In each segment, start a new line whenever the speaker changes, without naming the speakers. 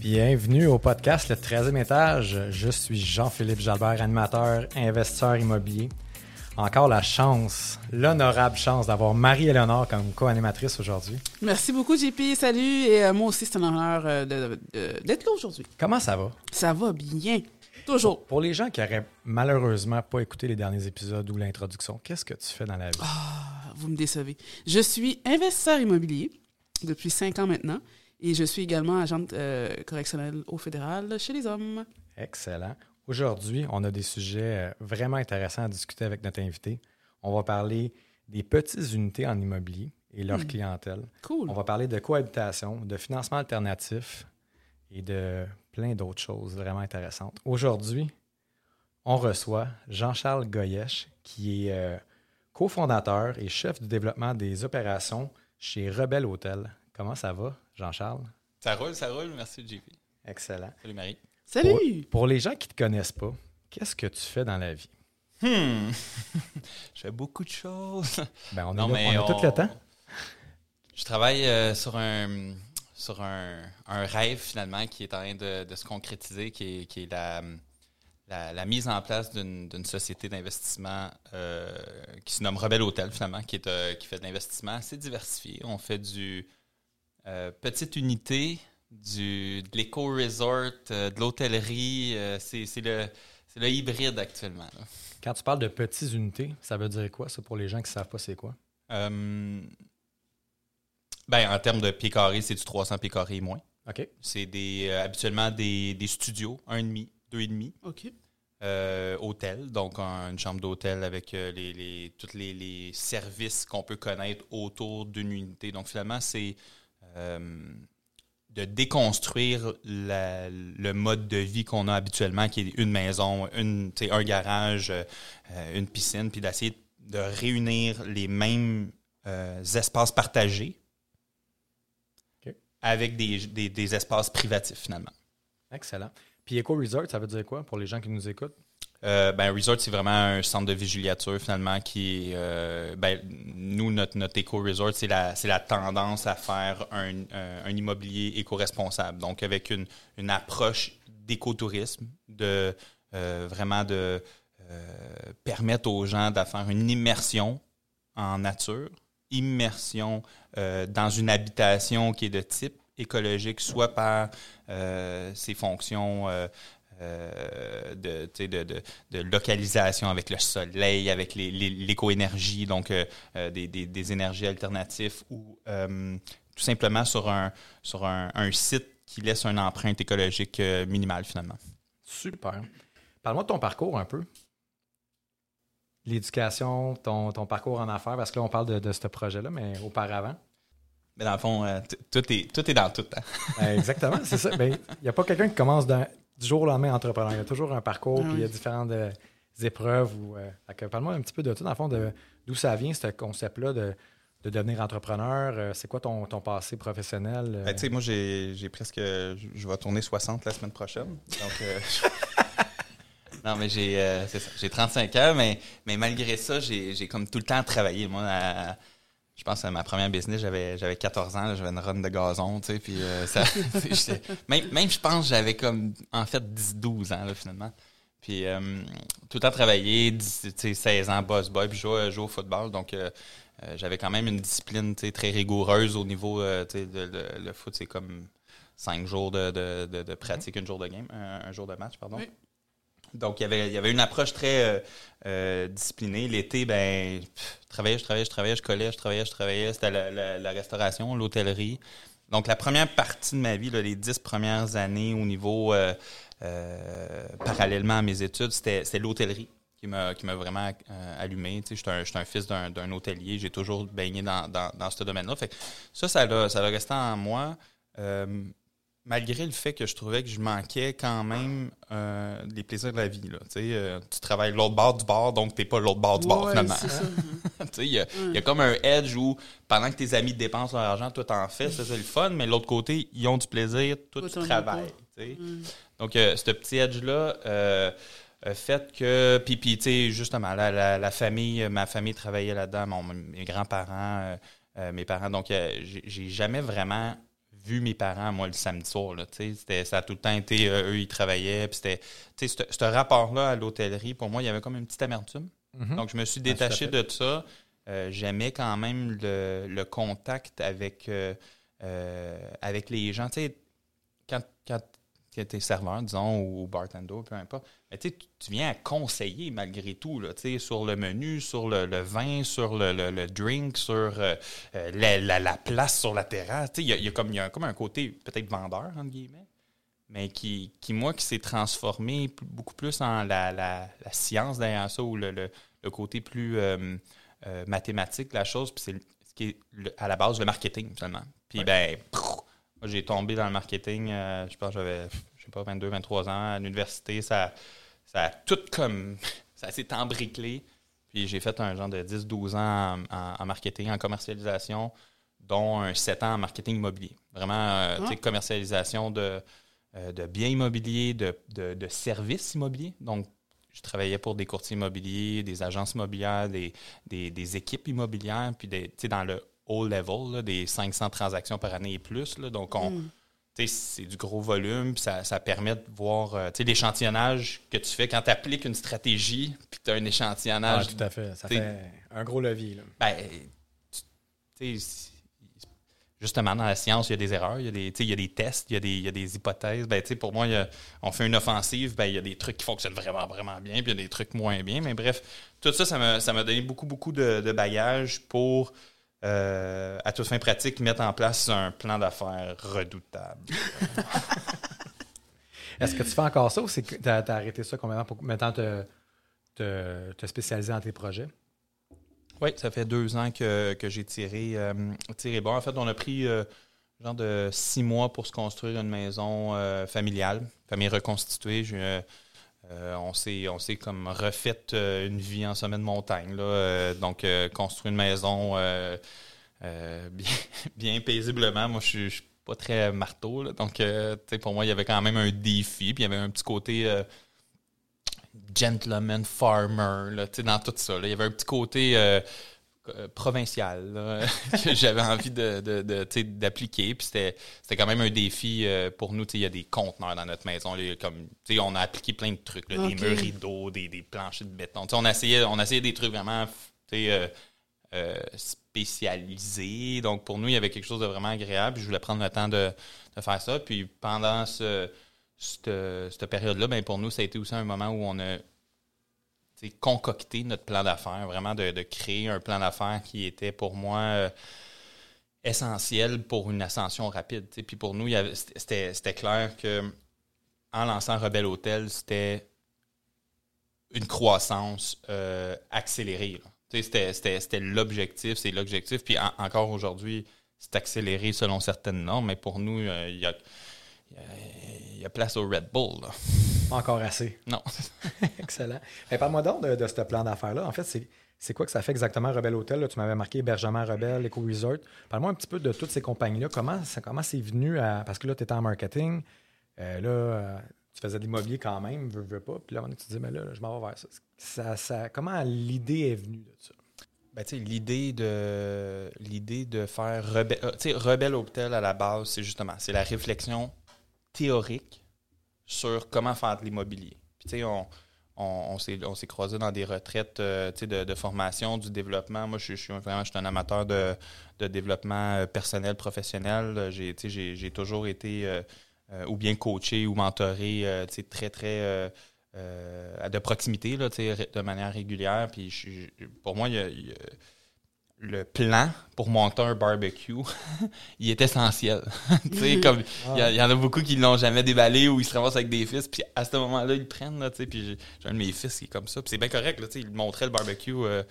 Bienvenue au podcast Le 13e étage. Je suis Jean-Philippe Jalbert, animateur, investisseur immobilier. Encore la chance, l'honorable chance d'avoir Marie-Éléonore comme co-animatrice aujourd'hui.
Merci beaucoup, JP. Salut. Et euh, moi aussi, c'est un honneur euh, de- de- d'être là aujourd'hui.
Comment ça va?
Ça va bien. Toujours.
Pour les gens qui auraient malheureusement pas écouté les derniers épisodes ou l'introduction, qu'est-ce que tu fais dans la vie?
Ah, Vous me décevez. Je suis investisseur immobilier depuis cinq ans maintenant et je suis également agente euh, correctionnelle au fédéral chez les hommes.
Excellent. Aujourd'hui, on a des sujets euh, vraiment intéressants à discuter avec notre invité. On va parler des petites unités en immobilier et leur clientèle.
Cool.
On va parler de cohabitation, de financement alternatif et de plein d'autres choses vraiment intéressantes. Aujourd'hui, on reçoit Jean-Charles Goyesh, qui est euh, cofondateur et chef du développement des opérations chez Rebelle Hôtel. Comment ça va, Jean-Charles?
Ça roule, ça roule. Merci, JP.
Excellent.
Salut, Marie.
Salut.
Pour, pour les gens qui ne te connaissent pas, qu'est-ce que tu fais dans la vie?
Hmm. Je fais beaucoup de choses.
Ben, on, est
Non,
là-
mais
on a tout le temps.
Je travaille euh, sur un sur un, un rêve finalement qui est en train de, de se concrétiser, qui est, qui est la, la, la mise en place d'une d'une société d'investissement euh, qui se nomme Rebelle Hôtel finalement, qui, est, euh, qui fait de l'investissement assez diversifié. On fait du euh, petite unité, du, de l'éco-resort, euh, de l'hôtellerie. euh, c'est c'est le, c'est le hybride actuellement. là.
Quand tu parles de petites unités, ça veut dire quoi, ça, pour les gens qui ne savent pas c'est quoi?
Euh, ben, en termes de pieds carrés, c'est du 300 pieds carrés et moins.
OK.
C'est des, euh, habituellement des, des studios, 1,5, 2,5,
OK.
euh, hôtel, donc un- une chambre d'hôtel avec euh, les, les, tous les, les services qu'on peut connaître autour d'une unité. Donc finalement, c'est euh, de déconstruire la- le mode de vie qu'on a habituellement, qui est une maison, une, un garage, euh, euh, une piscine, puis d'essayer de réunir les mêmes euh, espaces partagés avec des, des- des espaces privatifs finalement.
Excellent. Puis Eco Resort, ça veut dire quoi pour les gens qui nous écoutent?
Euh, ben, Resort, c'est vraiment un centre de vigiliature, finalement, qui euh, ben, nous, notre, notre éco-resort, c'est la, la tendance à faire un, un- un immobilier éco-responsable. Donc, avec une, une approche d'écotourisme, de euh, vraiment de euh, permettre aux gens de faire une immersion en nature, immersion euh, dans une habitation qui est de type écologique, soit par euh, ses fonctions euh, euh, de, de, de- de localisation avec le soleil, avec les- les- l'éco-énergie, donc euh, euh, des, des- des énergies alternatives, ou euh, tout simplement sur un, sur un, un site qui laisse une empreinte écologique minimale finalement.
Super. Parle-moi de ton parcours un peu. L'éducation, ton, ton parcours en affaires, parce que là, on parle de, de ce projet-là, mais auparavant.
Mais dans le fond, tout, est, tout est dans tout. hein.
Euh, exactement, c'est ça. Ben, Il n'y a pas quelqu'un qui commence d'un- du jour au lendemain entrepreneur. Il y a toujours un parcours,
Ah
puis il y a différentes euh, épreuves. Euh, Parle-moi un petit peu de tout, dans le fond, de- d'où ça vient, ce concept-là de, de devenir entrepreneur. Euh, c'est quoi ton, ton passé professionnel? euh?
Ben, tu sais, moi, j'ai j'ai presque. Je vais tourner 60 la semaine prochaine. Donc. euh, non, mais j'ai euh, j'ai 35 ans, mais, mais malgré ça, j'ai j'ai comme tout le temps travaillé. Moi, à- je pense à ma première business, j'avais j'avais 14 ans, j'avais une run de gazon, tu sais, puis euh, ça, même, même je pense j'avais comme, en fait, 10-12 ans, là, finalement. Puis euh, tout le temps travaillé, 10, tu sais, 16 ans, boss boy, puis je jouais, au football, donc euh, j'avais quand même une discipline très rigoureuse au niveau, tu le foot, c'est comme 5 jours de, de, de- de pratique, un jour de game, un, un jour de match, pardon.
Oui.
Donc, il y, avait, il y avait une approche très euh, euh, disciplinée. L'été, ben, je travaillais, je travaillais, je travaillais, je collais, je travaillais, je travaillais. C'était la, restauration, l'hôtellerie. Donc, la première partie de ma vie, là, les dix premières années au niveau, euh, parallèlement à mes études, c'était l'hôtellerie qui m'a vraiment allumé. Tu sais, un, j'étais un fils d'un hôtelier. J'ai toujours baigné dans, dans, dans ce domaine-là. Ça, ça l'a resté en moi. Malgré le fait que je trouvais que je manquais quand même euh, des plaisirs de la vie. Là. Tu euh, tu travailles l'autre bord du bord, donc t'es pas l'autre bord du bord finalement. Tu Il y, y a comme un edge où pendant que tes amis dépensent leur argent, toi t'en fais, ça c'est le fun, mais de l'autre côté, ils ont du plaisir, toi tu travailles. tu.
Mm.
Donc, euh, ce petit edge-là euh, fait que. Puis, puis tu sais, justement, la, la, la famille, ma famille travaillait là-dedans, mon- mes grands-parents, mes parents. Donc, j'ai jamais vraiment vu mes parents, moi, le samedi soir. Là, tu sais. C'était- ça a tout le temps été, euh, eux, ils travaillaient. Tu sais, ce rapport-là à l'hôtellerie, pour moi, il y avait comme une petite amertume.
Mhm.
Donc, je me suis
Ah, tout
détaché de ça. Euh, J'aimais quand même le, le contact avec, euh, avec les gens. Tu sais, quand, quand tu es serveur, disons, ou bartender, peu importe, mais tu tu- viens à conseiller malgré tout, là, tu sais, sur le menu, sur le, le vin, sur le, le- le drink, sur euh, euh, la, la- la place sur la terrasse. Tu sais, Il y a, y a comme, y a comme un côté peut-être vendeur, entre guillemets, mais qui, qui moi, qui s'est transformé beaucoup plus en la, la- science derrière ça, ou le, le- le côté plus euh, euh, mathématique de la chose, puis c'est ce qui est à la base le marketing, seulement. Puis, ben, pff, j'ai tombé dans le marketing, euh, je pense que j'avais, je sais pas, 22, 23 ans à l'université. Ça, ça a tout comme. Ça s'est embriclé. Puis j'ai fait un genre de 10-12 ans en, en- en marketing, en commercialisation, dont un 7 ans en marketing immobilier. Vraiment, euh,
Ah.
commercialisation de, euh, de biens immobiliers, de, de- de services immobiliers. Donc, je travaillais pour des courtiers immobiliers, des agences immobilières, des, des- des équipes immobilières, puis des, dans le haut level, là, des 500 transactions par année et plus. là. donc, on,
Mm.
c'est du gros volume, puis ça, ça permet de voir euh, tu sais, l'échantillonnage que tu fais quand tu appliques une stratégie, puis tu as un
Ah,
échantillonnage.
tout à fait. Ça fait un gros levier. Là.
Ben, tu sais, justement, dans la science, il y a des erreurs, il y a des, tu sais, il y a des tests, il y a des, il y a des hypothèses. Ben, tu sais, pour moi, il y a- on fait une offensive, ben, il y a des trucs qui fonctionnent vraiment, vraiment bien, puis il y a des trucs moins bien. Mais bref, tout ça, ça m'a ça m'a donné beaucoup, beaucoup de, de bagages pour, euh, à toute fin pratique, mettre en place un plan d'affaires redoutable.
Est-ce que tu fais encore ça ou c'est que tu as, arrêté ça temps pour maintenant te, te, te spécialiser dans tes projets?
Oui, ça fait deux ans que, que j'ai tiré, euh, tiré bon. En fait, on a pris euh, genre de six mois pour se construire une maison euh, familiale, famille reconstituée. J'ai, euh, on s'est on s'est comme refait euh, une vie en sommet de montagne. Là, Euh, donc, construire une maison bien, paisiblement. Moi, je suis- pas très marteau. là. donc, pour moi, il y avait quand même un défi. Puis, il y avait un petit côté gentleman farmer là, dans tout ça. là. Il y avait un petit côté euh, provincial là, que j'avais envie de, d'appliquer. Puis c'était, c'était quand même un défi euh, pour nous. Il y a des conteneurs dans notre maison. là, comme, on a appliqué plein de trucs, là, des murs rideaux, des, des planchers de béton. On, essayait, on essayait des trucs vraiment euh, spécialisés. Donc pour nous, il y avait quelque chose de vraiment agréable. Je voulais prendre le temps de, de faire ça. Puis pendant ce, cette, cette période-là, ben pour nous, ça a été aussi un moment où on a concocté notre plan d'affaires, vraiment de, créer un plan d'affaires qui était pour moi euh, essentiel pour une ascension rapide. tu sais. Puis pour nous, c'était clair que en lançant Rebelle Hôtel, c'était une croissance euh, accélérée. C'était l'objectif, c'est l'objectif. Puis en- encore aujourd'hui, c'est accéléré selon certaines normes, mais pour nous, euh, il y, a, il y a- il y a place au Red Bull. là.
Pas encore assez.
Non.
Excellent. Parle-moi donc de, de ce plan d'affaires-là. En fait, c'est, c'est quoi que ça fait exactement Rebelle Hôtel? là? Tu m'avais marqué hébergement Rebelle, Eco Resort. Parle-moi un petit peu de toutes ces compagnies-là. Comment, c'est venu à. Parce que là, tu étais en marketing. Euh, là, euh, tu faisais de l'immobilier quand même, veux, veux pas. Puis là, tu te dis, mais là, je m'en vais vers ça. Ça- ça- Comment l'idée est venue de ça?
Ben, l'idée de l'idée de faire Rebelle, euh, Rebelle Hôtel à la base, c'est justement c'est la réflexion théorique sur comment faire de l'immobilier. Puis tu sais, on, on, on s'est on s'est croisé dans des retraites euh, de, de formation, du développement. Moi, je, suis- vraiment je suis un amateur de, de développement euh, personnel, professionnel. J'ai toujours été euh, euh, ou bien coaché ou mentoré très, très de proximité, là, de manière régulière. Puis je- pour moi, il y a- le plan pour monter un barbecue, il est essentiel. tu comme il y, en a beaucoup qui l'ont jamais déballé ou ils se ramassent avec des fils, puis à ce moment-là, ils le prennent, tu sais, puis j'ai un de mes fils qui est comme ça, puis c'est bien correct, tu sais, il montrait le barbecue euh,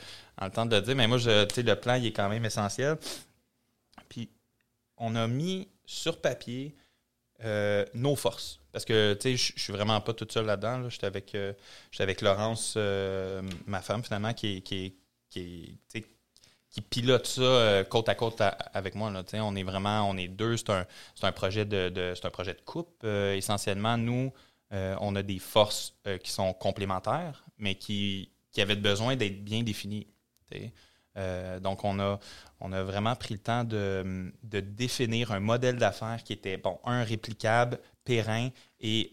en le temps de le dire, mais moi, tu sais, le plan, il est quand même essentiel. Puis on a mis sur papier euh, nos forces. Parce que, tu sais, je suis vraiment pas toute seule là-dedans. Là. J'étais avec, euh, avec Laurence, euh, ma femme, finalement, qui, est- qui, est- qui pilote ça euh, côte à côte avec moi. Là. On est vraiment, on est deux. C'est un, un projet de, de- un projet de couple. Euh, essentiellement, nous, euh, on a des forces euh, qui sont complémentaires, mais qui, qui avaient besoin d'être bien définies. donc, on a, on a vraiment pris le temps de, de définir un modèle d'affaires qui était, bon, un, réplicable, périn et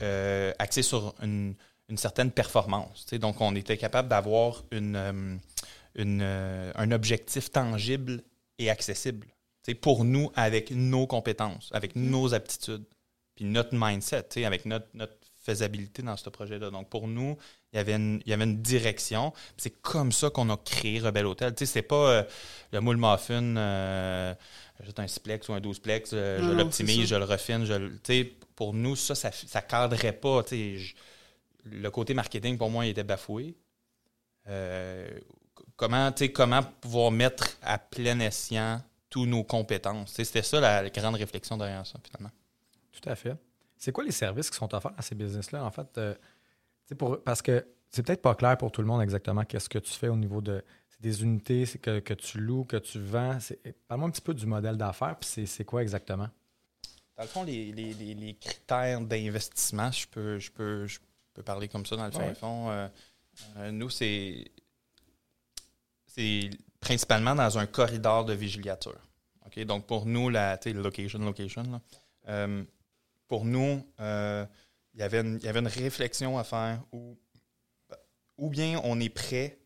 axé sur une, une certaine performance. Donc, on était capable d'avoir une, une, euh, un objectif tangible et accessible pour nous avec nos compétences, avec nos aptitudes, puis notre mindset, avec notre, notre faisabilité dans ce projet-là. Donc, pour nous, il y avait une, il y avait une direction. C'est comme ça qu'on a créé Rebelle Hotel. Tu sais, c'est pas euh, le moule muffin, euh, juste un splex ou un 12plex, euh,
Non,
je l'optimise, je le refine. Je, le- tu sais, pour nous, ça, ça, ça cadrait pas. tu sais, je- le côté marketing, pour moi, il était bafoué. Comment, comment pouvoir mettre à plein escient tous nos compétences. C'était ça la, grande réflexion derrière ça, finalement.
Tout à fait. C'est quoi les services qui sont offerts à ces business-là, en fait? euh, pour, parce que c'est peut-être pas clair pour tout le monde exactement qu'est-ce que tu fais au niveau de c'est des unités c'est que, que tu loues, que tu vends. C'est- Parle-moi un petit peu du modèle d'affaires, puis c'est- c'est quoi exactement?
Dans le fond, les, les- les- les critères d'investissement, je peux, je, peux, je peux parler comme ça dans le
Ouais.
fond. euh, euh, nous, c'est c'est principalement dans un corridor de vigiliature. OK? Donc, pour nous, la location, location, là, euh, pour nous, euh, il y avait une- réflexion à faire où, ou bien on est près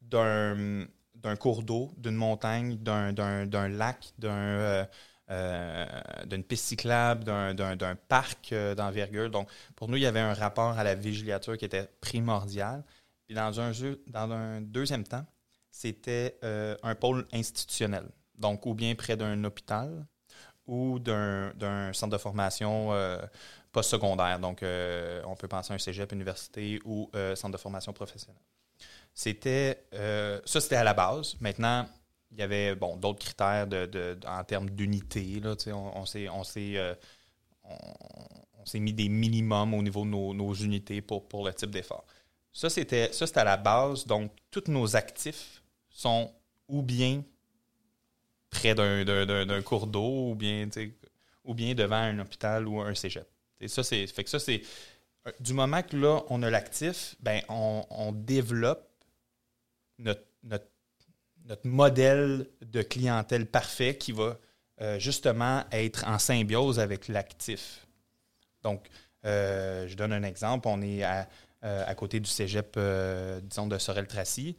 d'un cours d'eau, d'une montagne, d'un- lac, euh, euh, d'une piste cyclable, d'un- parc euh, d'envergure. Donc, pour nous, il y avait un rapport à la vigiliature qui était primordial. Puis dans un, deuxième temps, c'était euh, un pôle institutionnel. Donc, ou bien près d'un hôpital ou d'un centre de formation euh, postsecondaire. Donc, euh, on peut penser à un cégep, université ou centre de formation professionnelle. C'était, ça, c'était à la base. Maintenant, il y avait bon, d'autres critères en termes d'unité. On, on s'est, on, mis des minimums au niveau de nos, unités pour le type d'effort. Ça, c'était, à la base. Donc, tous nos actifs sont ou bien près d'un, cours d'eau ou bien, ou bien devant un hôpital ou un cégep. Et ça, c'est, fait que ça, c'est du moment que là, on a l'actif, ben, on, on développe notre, notre, notre modèle de clientèle parfait qui va euh, justement être en symbiose avec l'actif. Donc, euh, je donne un exemple. On est à, euh, à côté du cégep, euh, disons, de Sorel-Tracy.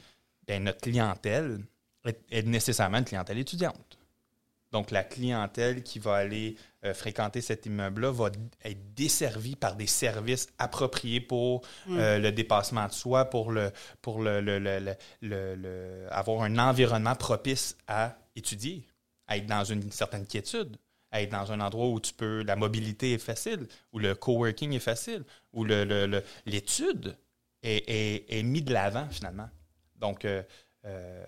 Ben, notre clientèle est, est nécessairement une clientèle étudiante. Donc, la clientèle qui va aller euh, fréquenter cet immeuble-là va être desservie par des services appropriés pour euh, le dépassement de soi, pour, le, pour le, le- le- le- avoir un environnement propice à étudier, à être dans une certaine quiétude, être dans un endroit où tu peux, la mobilité est facile, où le coworking est facile, où le- le- le- l'étude est, est, est mis de l'avant finalement. Donc, euh, euh,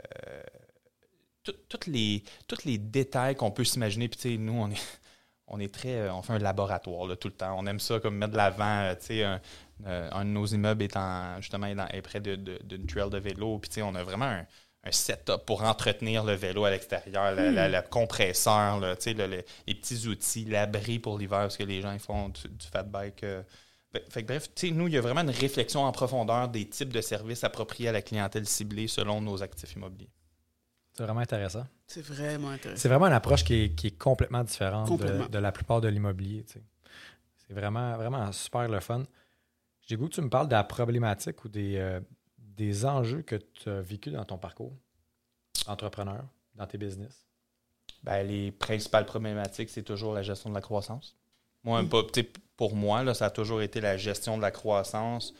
toutes les, tous les détails qu'on peut s'imaginer. Puis, tu sais, nous, on est, on est très. euh, On fait un laboratoire là, tout le temps. On aime ça comme mettre de l'avant. Tu sais, un, de nos immeubles est en- justement est, près de- de- d'une trail de vélo. Puis, tu sais, on a vraiment un, un setup pour entretenir le vélo à l'extérieur, la- la- le compresseur, là, tu sais, le- le- les petits outils, l'abri pour l'hiver, parce que les gens ils font du, du fat bike. euh. Fait- fait que bref, tu sais, nous, il y a vraiment une réflexion en profondeur des types de services appropriés à la clientèle ciblée selon nos actifs immobiliers.
C'est vraiment intéressant.
C'est vraiment intéressant.
C'est vraiment une approche qui est, qui est complètement différente de,
Complètement.
de la plupart de l'immobilier. C'est vraiment, vraiment super le fun. J'ai goût que tu me parles de la problématique ou des, euh, des enjeux que tu as vécu dans ton parcours d'entrepreneur, dans tes business?
Ben, les principales problématiques, c'est toujours la gestion de la croissance. Moi, sais, pour moi, là, ça a toujours été la gestion de la croissance.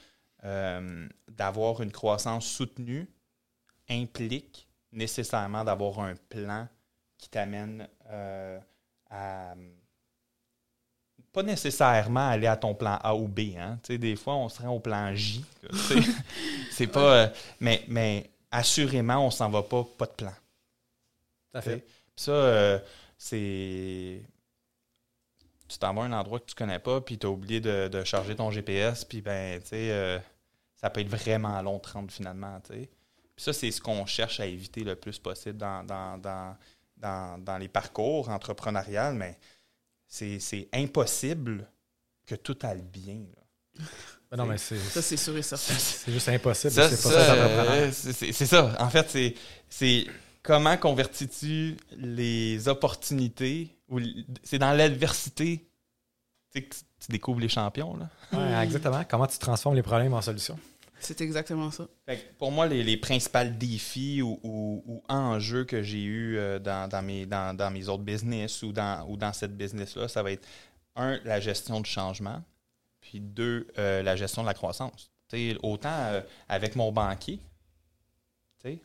Euh, d'avoir une croissance soutenue implique nécessairement d'avoir un plan qui t'amène euh, à pas nécessairement aller à ton plan A ou B. Hein. Des fois, on se rend au plan J. C'est pas. euh, mais, mais assurément, on s'en va pas, pas de plan.
À
Fait. Puis ça, euh, c'est. tu t'en vas à un endroit que tu connais pas, puis tu as oublié de, de charger ton GPS, puis ben, tu sais, euh, ça peut être vraiment long de rendre finalement, tu sais. Puis ça, c'est ce qu'on cherche à éviter le plus possible dans, dans, dans, dans, dans les parcours entrepreneuriales, mais c'est c'est impossible que tout aille bien. là.
Ben non, mais c'est
Ça, c'est sûr et certain.
c'est juste impossible. C'est
ça,
pas ça, d'entrepreneur.
euh, c'est ça. En fait, c'est- c'est comment convertis-tu les opportunités ou c'est dans l'adversité que tu, tu découvres les champions. Là.
Ouais, exactement. Comment tu transformes les problèmes en solutions?
C'est exactement ça.
Fait que pour moi, les, principaux défis ou, enjeux que j'ai eus euh, dans, mes, dans, mes autres business ou dans, ou dans cette business-là, ça va être un, la gestion du changement, puis deux, euh, la gestion de la croissance. Autant euh, avec mon banquier,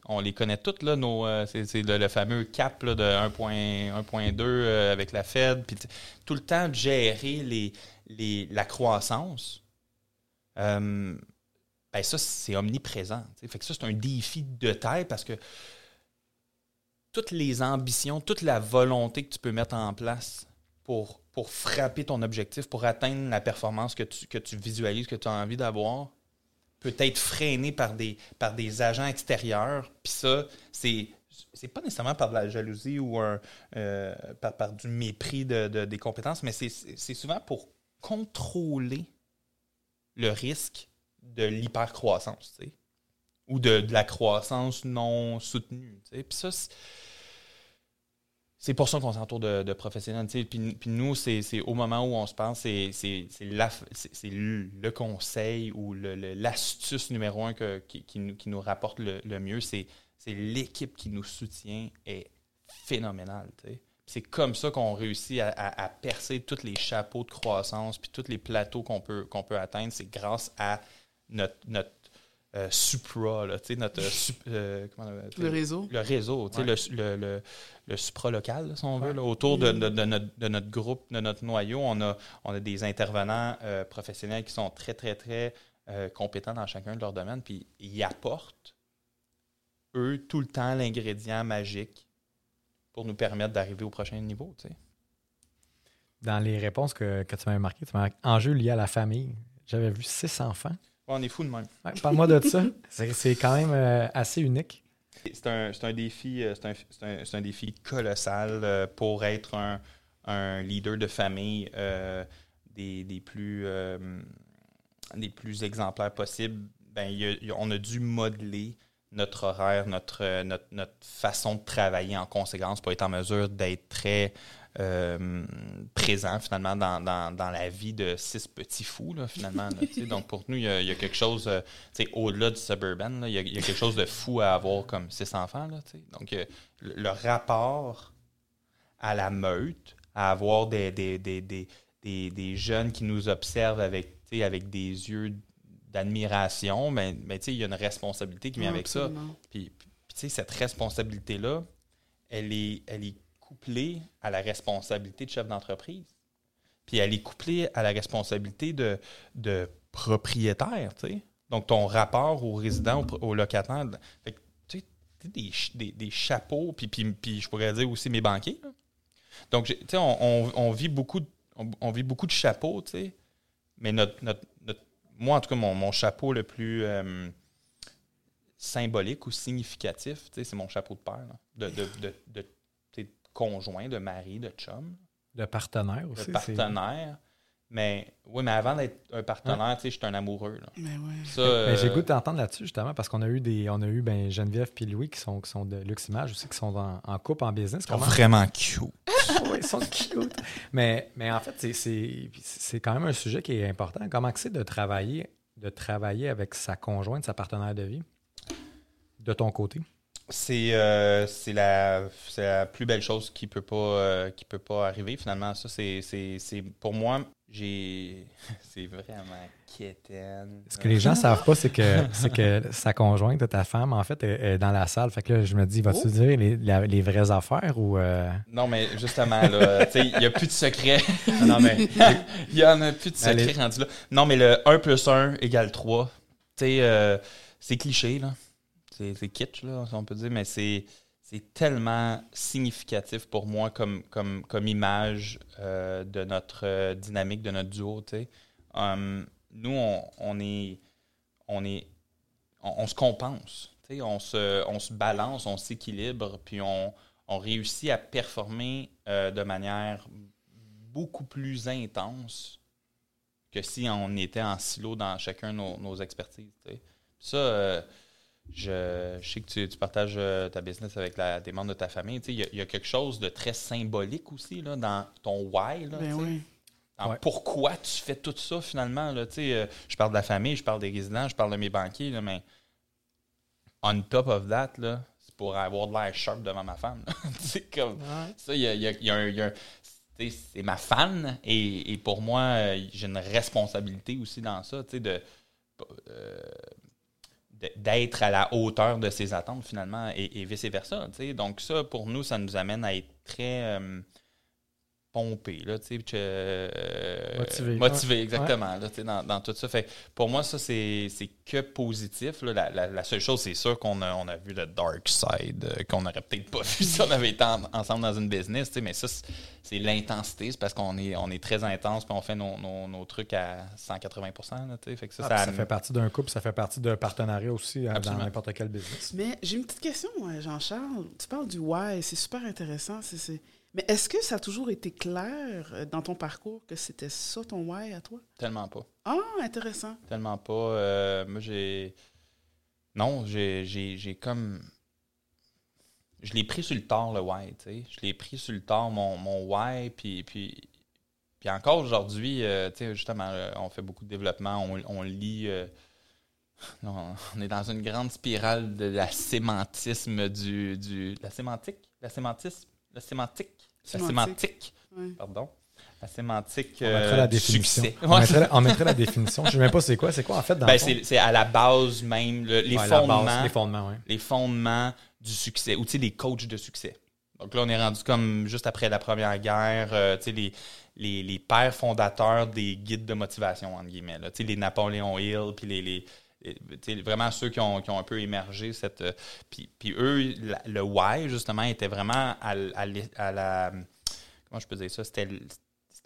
on les connaît toutes, là, nos, c'est, le, le fameux cap là, de 1.1, 1.2 euh, avec la Fed, puis tout le temps gérer les, les, la croissance. Ben ça, c'est omniprésent. Fait que ça, c'est un défi de taille parce que toutes les ambitions, toute la volonté que tu peux mettre en place pour, pour frapper ton objectif, pour atteindre la performance que tu, que tu visualises, que tu as envie d'avoir, peut être freinée par des, par des agents extérieurs. Puis ça, c'est c'est pas nécessairement par de la jalousie ou un, euh, par, par du mépris de, de- des compétences, mais c'est souvent pour contrôler le risque de l'hypercroissance, tu sais, ou de, de la croissance non soutenue. tu sais. Puis ça, c'est- pour ça qu'on s'entoure de, de professionnels. tu sais. Puis, puis nous, c'est au moment où on se pense, c'est le conseil ou l'astuce numéro un que- qui, qui nous, qui nous rapporte le, le mieux. C'est l'équipe qui nous soutient est phénoménale. tu sais. C'est comme ça qu'on réussit à, à- à percer tous les chapeaux de croissance puis tous les plateaux qu'on peut, qu'on peut atteindre. C'est grâce à notre, notre euh, supra, là, tu sais, notre euh, sup- euh, comment on appelle-
Le réseau.
le réseau, tu sais, le, le, le, le supra-local, là, si on veut, là, autour de, de- de notre, de notre groupe, de notre noyau, on a, on a des intervenants euh, professionnels qui sont très, très, très euh, compétents dans chacun de leurs domaines, puis ils apportent, eux, tout le temps l'ingrédient magique pour nous permettre d'arriver au prochain niveau, tu sais.
Dans les réponses que, que tu m'avais marquées, tu m'as enjeu lié à la famille. J'avais vu six enfants.
On est fous de même.
Ouais, Parle-moi de ça. C'est quand même euh, assez unique.
C'est un, c'est un défi, euh, c'est un, c'est un- c'est un défi colossal euh, pour être un, un leader de famille euh, des, des plus, euh, des plus exemplaires possibles. Ben, il y a- il y a- on a dû modeler notre horaire, notre, notre, notre façon de travailler en conséquence pour être en mesure d'être très euh, présent finalement dans, dans, dans la vie de six petits fous là, finalement. là. Donc pour nous, il y a, il y a quelque chose, euh, au-delà du suburban, là, il, y a, il y a quelque chose de fou à avoir comme six enfants. Là. Donc euh, le, le rapport à la meute, à avoir des, des, des, des, des, des jeunes qui nous observent avec, avec des yeux d'admiration, mais, mais tu sais, il y a une responsabilité qui vient avec ça. Puis, cette responsabilité-là, elle est, elle est à la responsabilité de chef d'entreprise. Puis elle est couplée à la responsabilité de, de propriétaire, tu sais. Donc, ton rapport au résident, au, pro- au locataire. Fait que, tu sais, des, des, des chapeaux, puis, puis, puis je pourrais dire aussi mes banquiers. Donc, tu sais, on, vit beaucoup de, on, vit beaucoup de chapeaux, tu sais. Mais notre, notre, notre- moi, en tout cas, mon, mon chapeau le plus euh, symbolique ou significatif, c'est mon chapeau de père, là. de, conjoint, de mari, de chum,
De partenaire
de
aussi. c'est-
partenaire. Mais oui, mais avant d'être un partenaire, tu sais, j'étais un amoureux. Là.
Mais
J'ai
euh,
goût de t'entendre là-dessus, justement, parce qu'on a eu des, on a eu ben, Geneviève et Louis qui sont, qui sont de Lux Image aussi, qui sont en, en couple, en business.
ils sont
Comment-
vraiment cute.
Oui, ils sont cute. Mais, mais en fait, c'est- c'est c'est quand même un sujet qui est important. Comment c'est de travailler, de travailler avec sa conjointe, sa partenaire de vie, de ton côté?
C'est euh, c'est la, la plus belle chose qui peut pas euh, qui peut pas arriver finalement. Ça, c'est- pour moi, j'ai c'est vraiment quétaine.
Ce que les gens savent pas, c'est que, c'est que sa conjointe, ta femme, en fait, est, est dans la salle. Fait que là, je me dis, vas-tu
Oh.
dire les, la- les vraies affaires ou. euh,
Non, mais justement, là, tu sais, il n'y a plus de secret.
Non, mais
Il n'y en a plus de secret rendu là. Non, mais le 1 plus 1 égale 3. Tu sais, euh, c'est cliché, là. C'est kitsch, là, on peut dire, mais c'est. tellement significatif pour moi comme, comme, comme image euh, de notre euh, dynamique, de notre duo. tu sais. Um, nous, on, on est. On, est on, se compense. On se, on se balance, on s'équilibre, puis on, on réussit à performer euh, de manière beaucoup plus intense que si on était en silo dans chacun de nos, nos expertises. Ça, je, je sais que tu, tu partages euh, ta business avec la, des membres de ta famille. Il y, a- il y a quelque chose de très symbolique aussi là, dans ton why. Là,
Ben oui.
Ouais.
Pourquoi tu fais tout ça finalement? Là, euh, je parle de la famille, je parle des résidents, je parle de mes banquiers, là, mais on top of that, là, c'est pour avoir de l'air sharp devant ma femme. c'est comme ça, il y a, y y un- un- c'est ma fan et, et pour moi, euh, j'ai une responsabilité aussi dans ça, tu sais, de euh, de- d'être à la hauteur de ses attentes finalement et, vice-versa. Donc ça, pour nous, ça nous amène à être très euh, pompé, là, tu sais, que, euh,
Motivé.
motivé,
Ouais.
exactement, là, tu sais, dans, dans tout ça. Fait, pour moi, ça, c'est c'est que positif. là. La, la- la seule chose, c'est sûr qu'on a, on a vu le dark side, euh, qu'on n'aurait peut-être pas vu si on avait été en- ensemble dans une business, tu sais, mais ça, c'est- l'intensité, c'est parce qu'on est, on est très intense, puis on fait nos, nos- nos trucs à 180 là, tu sais. Fait que ça,
Ah,
ça,
ça fait partie d'un couple, ça fait partie d'un partenariat aussi euh, dans
Absolument.
n'importe quel business.
Mais j'ai une petite question, euh, Jean-Charles. Tu parles du why, c'est super intéressant. c'est- c'est- Mais est-ce que ça a toujours été clair euh, dans ton parcours que c'était ça ton why à toi?
tellement pas.
Ah, intéressant.
Tellement pas. Euh, moi, j'ai. Non, j'ai comme. Je l'ai pris sur le tard, le why, tu sais. Je l'ai pris sur le tard, mon, mon why, puis, puis, puis encore aujourd'hui, euh, tu sais, justement, on fait beaucoup de développement, on, on lit. euh, non, on est dans une grande spirale de la sémantisme du. du la sémantique La sémantisme La sémantique La
Sémantique. Ouais.
pardon. La sémantique.
On mettrait
euh,
la
du
définition.
succès.
On, mettrait, on mettrait la définition. Je ne sais même pas c'est quoi. C'est quoi en fait dans
Ben, c'est c'est à la base même, le- les,
Ouais, la
fondements,
base, les fondements,
les fondements du succès, ou tu sais, les coachs de succès. Donc là, on est rendu comme juste après la Première Guerre, euh, tu sais, les, les, les pères fondateurs des guides de motivation, entre guillemets. Là. Tu sais, les Napoléon Hill, puis les, vraiment ceux qui ont, qui ont un peu émergé cette... euh, puis, puis eux, le why, justement, était vraiment à, à la... Comment je peux dire ça? C'était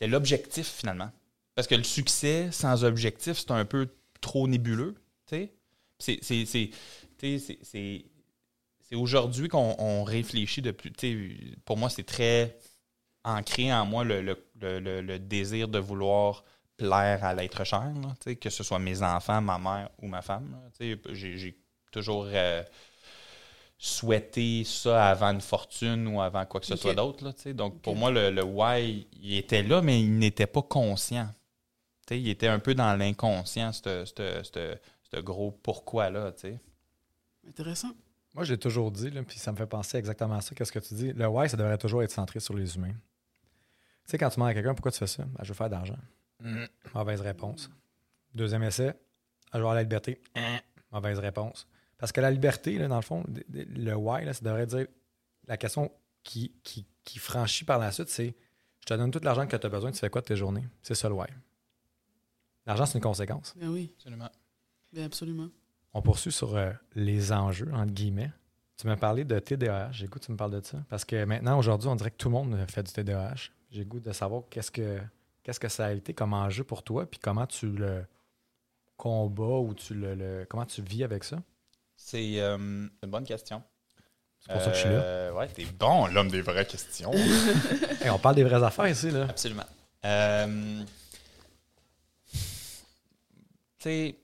l'objectif, finalement. Parce que le succès sans objectif, c'est un peu trop nébuleux. C'est- aujourd'hui qu'on on réfléchit de plus. Pour moi, c'est très ancré en moi le- le- le désir de vouloir plaire à l'être cher, là, tu sais, que ce soit mes enfants, ma mère ou ma femme. là, tu sais. J'ai j'ai toujours euh, souhaité ça avant une fortune ou avant quoi que ce soit d'autre. là, tu sais. Donc, pour moi, le, le why, il était là, mais il n'était pas conscient. Tu sais, il était un peu dans l'inconscient, ce ce- ce- ce gros pourquoi-là. tu sais.
Intéressant.
Moi, je l'ai toujours dit, là, puis ça me fait penser exactement à ça. Qu'est-ce que tu dis? Le why, ça devrait toujours être centré sur les humains. Tu sais, quand tu demandes à quelqu'un pourquoi tu fais ça, Ben, je veux faire d'argent. Mauvaise réponse. Deuxième essai, veux avoir la liberté. Hein. Mauvaise réponse. Parce que la liberté, là, dans le fond, le why, là, ça devrait dire la question qui, qui, qui franchit par la suite, c'est je te donne tout l'argent que tu as besoin, tu fais quoi de tes journées? C'est ça le why. L'argent, c'est une conséquence.
Ben oui,
Absolument.
ben absolument.
On poursuit sur euh, les enjeux, entre guillemets. Tu m'as parlé de TDAH. J'ai goût que tu me parles de ça. Parce que maintenant, aujourd'hui, on dirait que tout le monde fait du TDAH. J'ai goût de savoir qu'est-ce que, qu'est-ce que ça a été comme enjeu pour toi, puis comment tu le combats ou tu le, le- comment tu vis avec ça?
C'est euh, une bonne question.
C'est pour ça que je suis là.
Euh, Ouais, t'es bon, l'homme des vraies questions.
On parle des vraies affaires ici. Là.
Absolument. Euh, tu sais,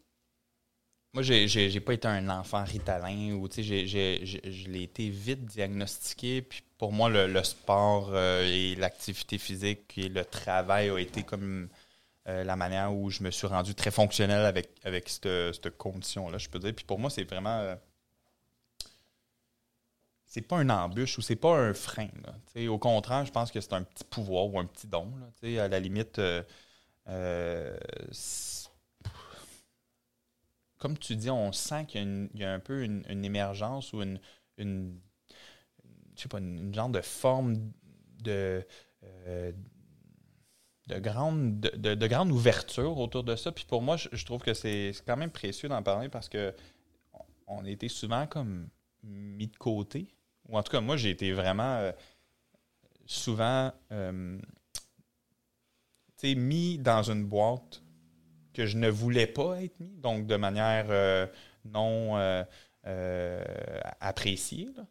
moi, j'ai, pas été un enfant ritalin ou, tu sais, je l'ai été vite diagnostiqué. Puis pour moi, le, sport euh, et l'activité physique et le travail ont été comme euh, la manière où je me suis rendu très fonctionnel avec, avec cette, cette condition-là, je peux dire. Puis pour moi, c'est vraiment. euh, c'est pas une embûche ou c'est pas un frein. Au contraire, je pense que c'est un petit pouvoir ou un petit don. là. À la limite, euh, comme tu dis, on sent qu'il y a, un peu une, émergence ou une, je sais pas, une, une genre de forme de, euh, de, grande, de, de- de grande ouverture autour de ça. Puis pour moi, je, je trouve que c'est quand même précieux d'en parler parce que on- on a été souvent comme mis de côté ou en tout cas, moi, j'ai été vraiment euh, souvent euh, mis dans une boîte que je ne voulais pas être mis, donc de manière non appréciée. là.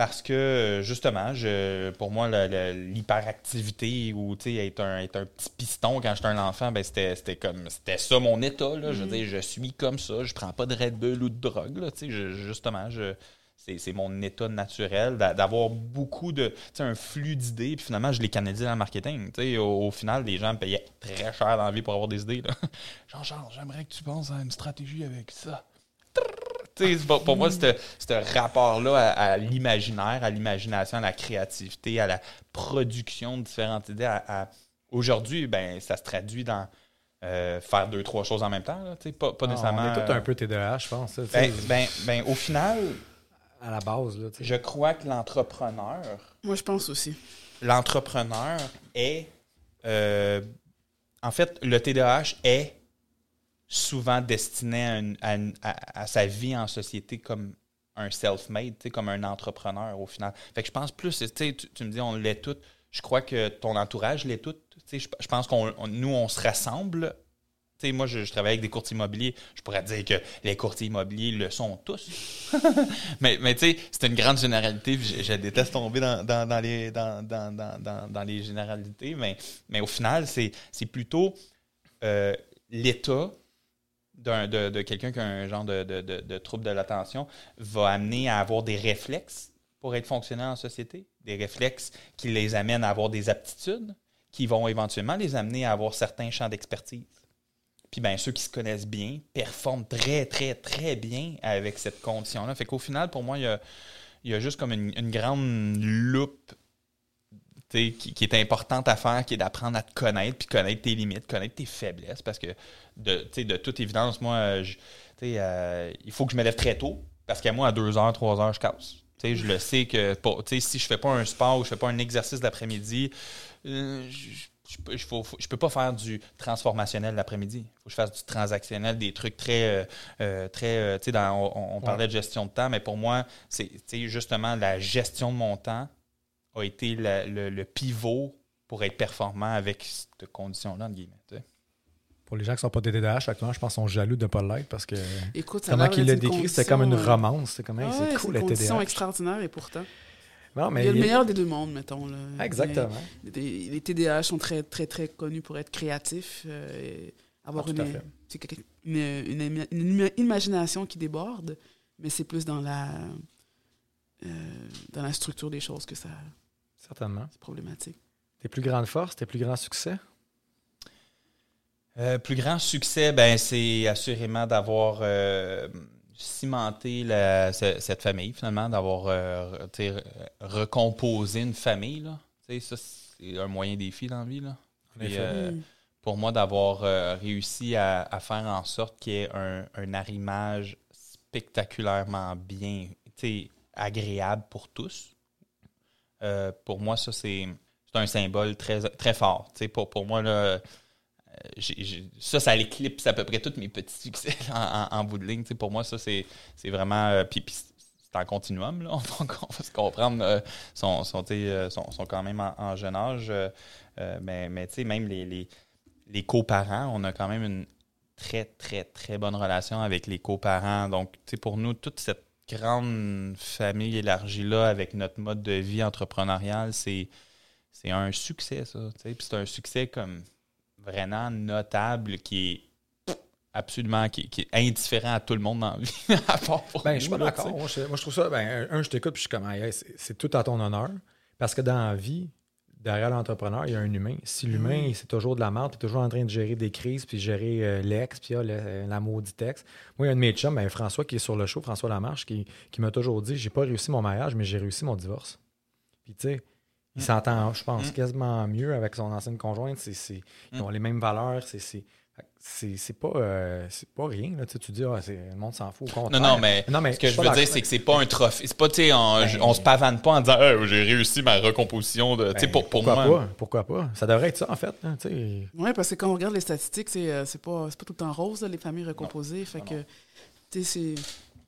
Parce que, justement, je, pour moi, l'hyperactivité ou être un, être un petit piston quand j'étais un enfant, ben, c'était comme c'était ça mon état. Là. Je veux dire, je suis comme ça, je prends pas de Red Bull ou de drogue. Là, je- justement, je, c'est mon état naturel d'a- d'avoir beaucoup de. Tu sais, un flux d'idées, puis finalement, je les canalisais dans le marketing. Tu sais, au, au final, les gens me payaient très cher dans la vie pour avoir des idées. Jean-Charles, j'aimerais que tu penses à une stratégie avec ça. Tu sais, pour, moi, ce rapport-là à, à l'imaginaire, à l'imagination, à la créativité, à la production de différentes idées, à- à- aujourd'hui, ben, ça se traduit dans euh, faire deux, trois choses en même temps. Là, tu sais, pas, pas
Ah,
nécessairement.
On est tous
euh,
un peu TDAH, je pense.
ben, ben, ben, au final,
à la base. Là,
je crois que l'entrepreneur,
Moi, je pense aussi.
l'entrepreneur est. euh, en fait, le TDAH est souvent destiné à, sa vie en société comme un self-made, comme un entrepreneur au final. Fait que je pense plus, tu tu, me dis on l'est tout. Je crois que ton entourage l'est tout. Je, je pense qu'on on- nous, on se rassemble. Tu sais, moi, je, travaille avec des courtiers immobiliers. Je pourrais dire que les courtiers immobiliers le sont tous. mais mais tu sais, c'est une grande généralité. Je, déteste tomber dans, dans, dans les, dans, dans, les généralités. Mais, mais au final, c'est plutôt euh, l'état de, quelqu'un qui a un genre de, de, de, trouble de l'attention va amener à avoir des réflexes pour être fonctionnel en société. Des réflexes qui les amènent à avoir des aptitudes qui vont éventuellement les amener à avoir certains champs d'expertise. Puis ben ceux qui se connaissent bien performent très, très, très bien avec cette condition-là. Fait qu'au final, pour moi, il y a, il y a juste comme une, grande loupe qui, qui est importante à faire, qui est d'apprendre à te connaître, puis connaître tes limites, connaître tes faiblesses. Parce que, de, de toute évidence, moi, euh, je- euh, il faut que je me lève très tôt, parce qu'à moi, à 2 heures, 3 heures, je casse. Je le sais que pour- si je fais pas un sport ou je fais pas un exercice d'après-midi, euh, je, je, peux- je faut- faut- je peux pas faire du transformationnel l'après-midi. Il faut que je fasse du transactionnel, des trucs très. euh, très dans- on, on parlait de gestion de temps, mais pour moi, c'est justement la gestion de mon temps a été la- le, le pivot pour être performant avec cette condition-là, entre guillemets.
Pour les gens qui ne sont pas des TDAH, actuellement, je pense qu'ils sont jaloux de ne pas l'être parce que
Écoute, ça a
comment qu'il l'a décrit, c'était comme une
euh,
romance. C'est comme, hey,
ah
c'est
ouais,
cool
une condition
TDAH.
extraordinaire et pourtant.
Non, mais
il y a le
il-
meilleur des deux mondes, mettons. Là.
Exactement.
Les, les- les TDAH sont très, très, très connus pour être créatifs, euh, et avoir
Ah, tout à
une,
fait.
c'est quelque- une, une- une imagination qui déborde, mais c'est plus dans la, euh, dans la structure des choses que ça
Certainement.
c'est problématique.
Tes plus grandes forces, tes plus grands succès?
Euh, plus grand succès, ben, c'est assurément d'avoir euh, cimenté la- cette famille, finalement, d'avoir euh, recomposé une famille. Là. Tu sais, Ça, c'est un moyen défi dans la vie. Là. Puis, pour moi, d'avoir euh, réussi à, à faire en sorte qu'il y ait un, un arrimage spectaculairement bien, tu sais, agréable pour tous. Euh, pour moi, ça, c'est un symbole très, très fort. Pour, pour moi, là, euh, ça, ça l'éclipse à peu près tous mes petits succès en, bout de ligne. Pour moi, ça, c'est vraiment. euh, puis, c'est en continuum, là. On on va se comprendre. euh, sont, sont, sont, quand même en, en jeune âge. mais mais tu sais, même les, les, les coparents, on a quand même une très, très, très bonne relation avec les coparents. Donc, tu sais, pour nous, toute cette grande famille élargie-là, avec notre mode de vie entrepreneurial, c'est un succès, ça. c'est un succès comme vraiment notable qui est absolument qui, qui est indifférent à tout le monde dans la vie, à part pour
Ben,
nous,
je suis pas d'accord. Moi, je, moi, je trouve ça. Ben, un, je t'écoute puis je suis comme, Hey, c'est tout à ton honneur. Parce que dans la vie, derrière l'entrepreneur, il y a un humain. Si l'humain,
Oui.
c'est toujours de la merde, puis toujours en train de gérer des crises, puis gérer euh, l'ex, puis ah, le- la maudite ex. Moi, il y a un de mes chums, ben, François, qui est sur le show, François Lamarche, qui, qui m'a toujours dit j'ai pas réussi mon mariage, mais j'ai réussi mon divorce. Puis, tu sais, il s'entend, je pense,
Mm.
quasiment mieux avec son ancienne conjointe. Ils
Mm.
ont les mêmes valeurs. C'est, c'est, pas, euh, c'est pas rien. Là. Tu, sais, tu dis, ah, c'est, le monde s'en fout. Au
Non,
contraire.
non, mais,
Non, mais
ce que
je
veux dire, c'est que c'est pas un trophée. C'est pas, tu sais, on,
Ben-
on se pavane pas en disant j'ai réussi ma recomposition de. tu sais,
Ben,
pour, pour
pourquoi
moi.
pas? Pourquoi pas? Ça devrait être ça, en fait. hein, tu sais.
Oui, parce que quand on regarde les statistiques, c'est euh, c'est pas, c'est pas tout le temps rose, là, les familles recomposées. Fait
Non,
que, tu sais, c'est.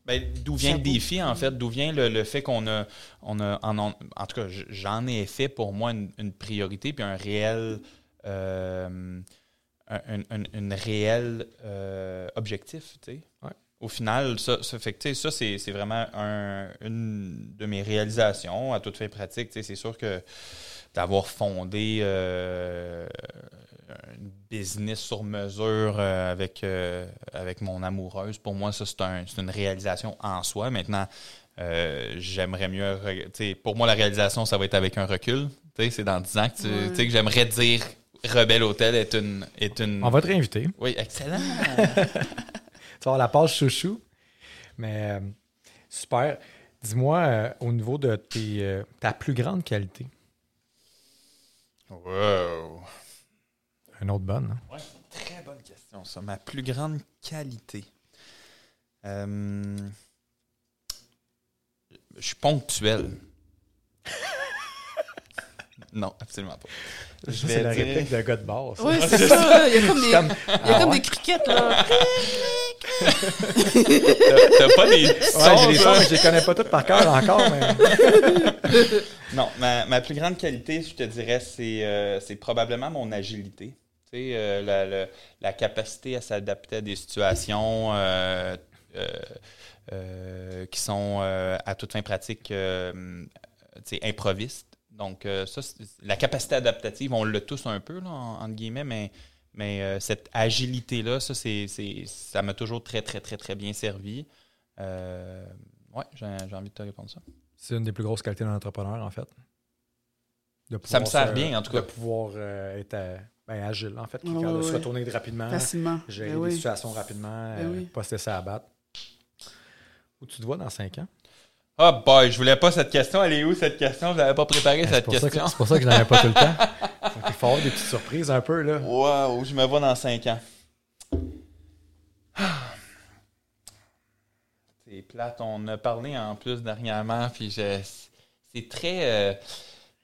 Ben, d'où vient le défi, en fait? D'où vient le, le fait qu'on a, on a en, en- en tout cas, j'en ai fait pour moi une, une priorité puis un réel, euh, un, un- un- une réel euh, objectif, tu sais.
Ouais.
Au final, ça, ça fait que, ça, c'est, c'est vraiment un- une de mes réalisations à toute fin pratique. Tu sais, C'est sûr que d'avoir fondé euh, un business sur mesure euh, avec, euh, avec mon amoureuse, pour moi, ça, c'est, un- c'est une réalisation en soi. Maintenant, euh, j'aimerais mieux. re- tu sais, Pour moi, la réalisation, ça va être avec un recul. Tu sais, C'est dans 10 ans que, tu-
Ouais.
tu sais, que j'aimerais dire Rebelle Hôtel est une. Est une...
On va te réinviter.
Oui, excellent.
Tu vas la page chouchou. Mais euh, super. Dis-moi, euh, au niveau de tes, euh, ta plus grande qualité,
wow.
une autre bonne. hein?
Très bonne question, ça. Ma plus grande qualité. Je suis ponctuel. non, absolument pas. Je vais
c'est la
dire-
réplique d'un gars de base. ça.
Oui, c'est ça. Il y a comme des,
Comme-
il y a
Ah
comme
ouais?
des criquettes, là.
T'as pas des
Ouais,
sons,
j'ai les
ça?
sons, mais je les connais pas toutes par cœur encore, mais.
Non, ma, ma plus grande qualité, je te dirais, c'est euh, c'est probablement mon agilité. Tu sais, euh, la, la- la capacité à s'adapter à des situations euh, euh, euh, qui sont euh, à toute fin pratique euh, tu sais, improvistes. Donc, euh, ça, la capacité adaptative, on l'a tous un peu, là, en- entre guillemets, mais, mais euh, cette agilité-là, ça, c'est, c'est- ça m'a toujours très, très, très, très bien servi. Euh, ouais, j'ai, j'ai envie de te répondre ça.
C'est une des plus grosses qualités d'un entrepreneur, en fait. De
Ça me
pouvoir
sert
se-
bien, en tout
De
cas.
pouvoir euh, être euh, ben, agile, en fait. de se retourner rapidement,
Facilement.
gérer
Ben
des
oui.
situations rapidement,
Ben
euh,
oui.
pas se laisser abattre. Où tu te vois dans 5 ans?
Ah, boy, je voulais pas cette question. Elle est où cette question? Je n'avais pas préparé
C'est
cette
pour, ça que,
question.
c'est pour ça que je n'en ai pas tout le temps. Il faut avoir des petites surprises un peu, là.
Wow, je me vois dans 5 ans. C'est plate. On a parlé en plus dernièrement, puis je- c'est très. euh,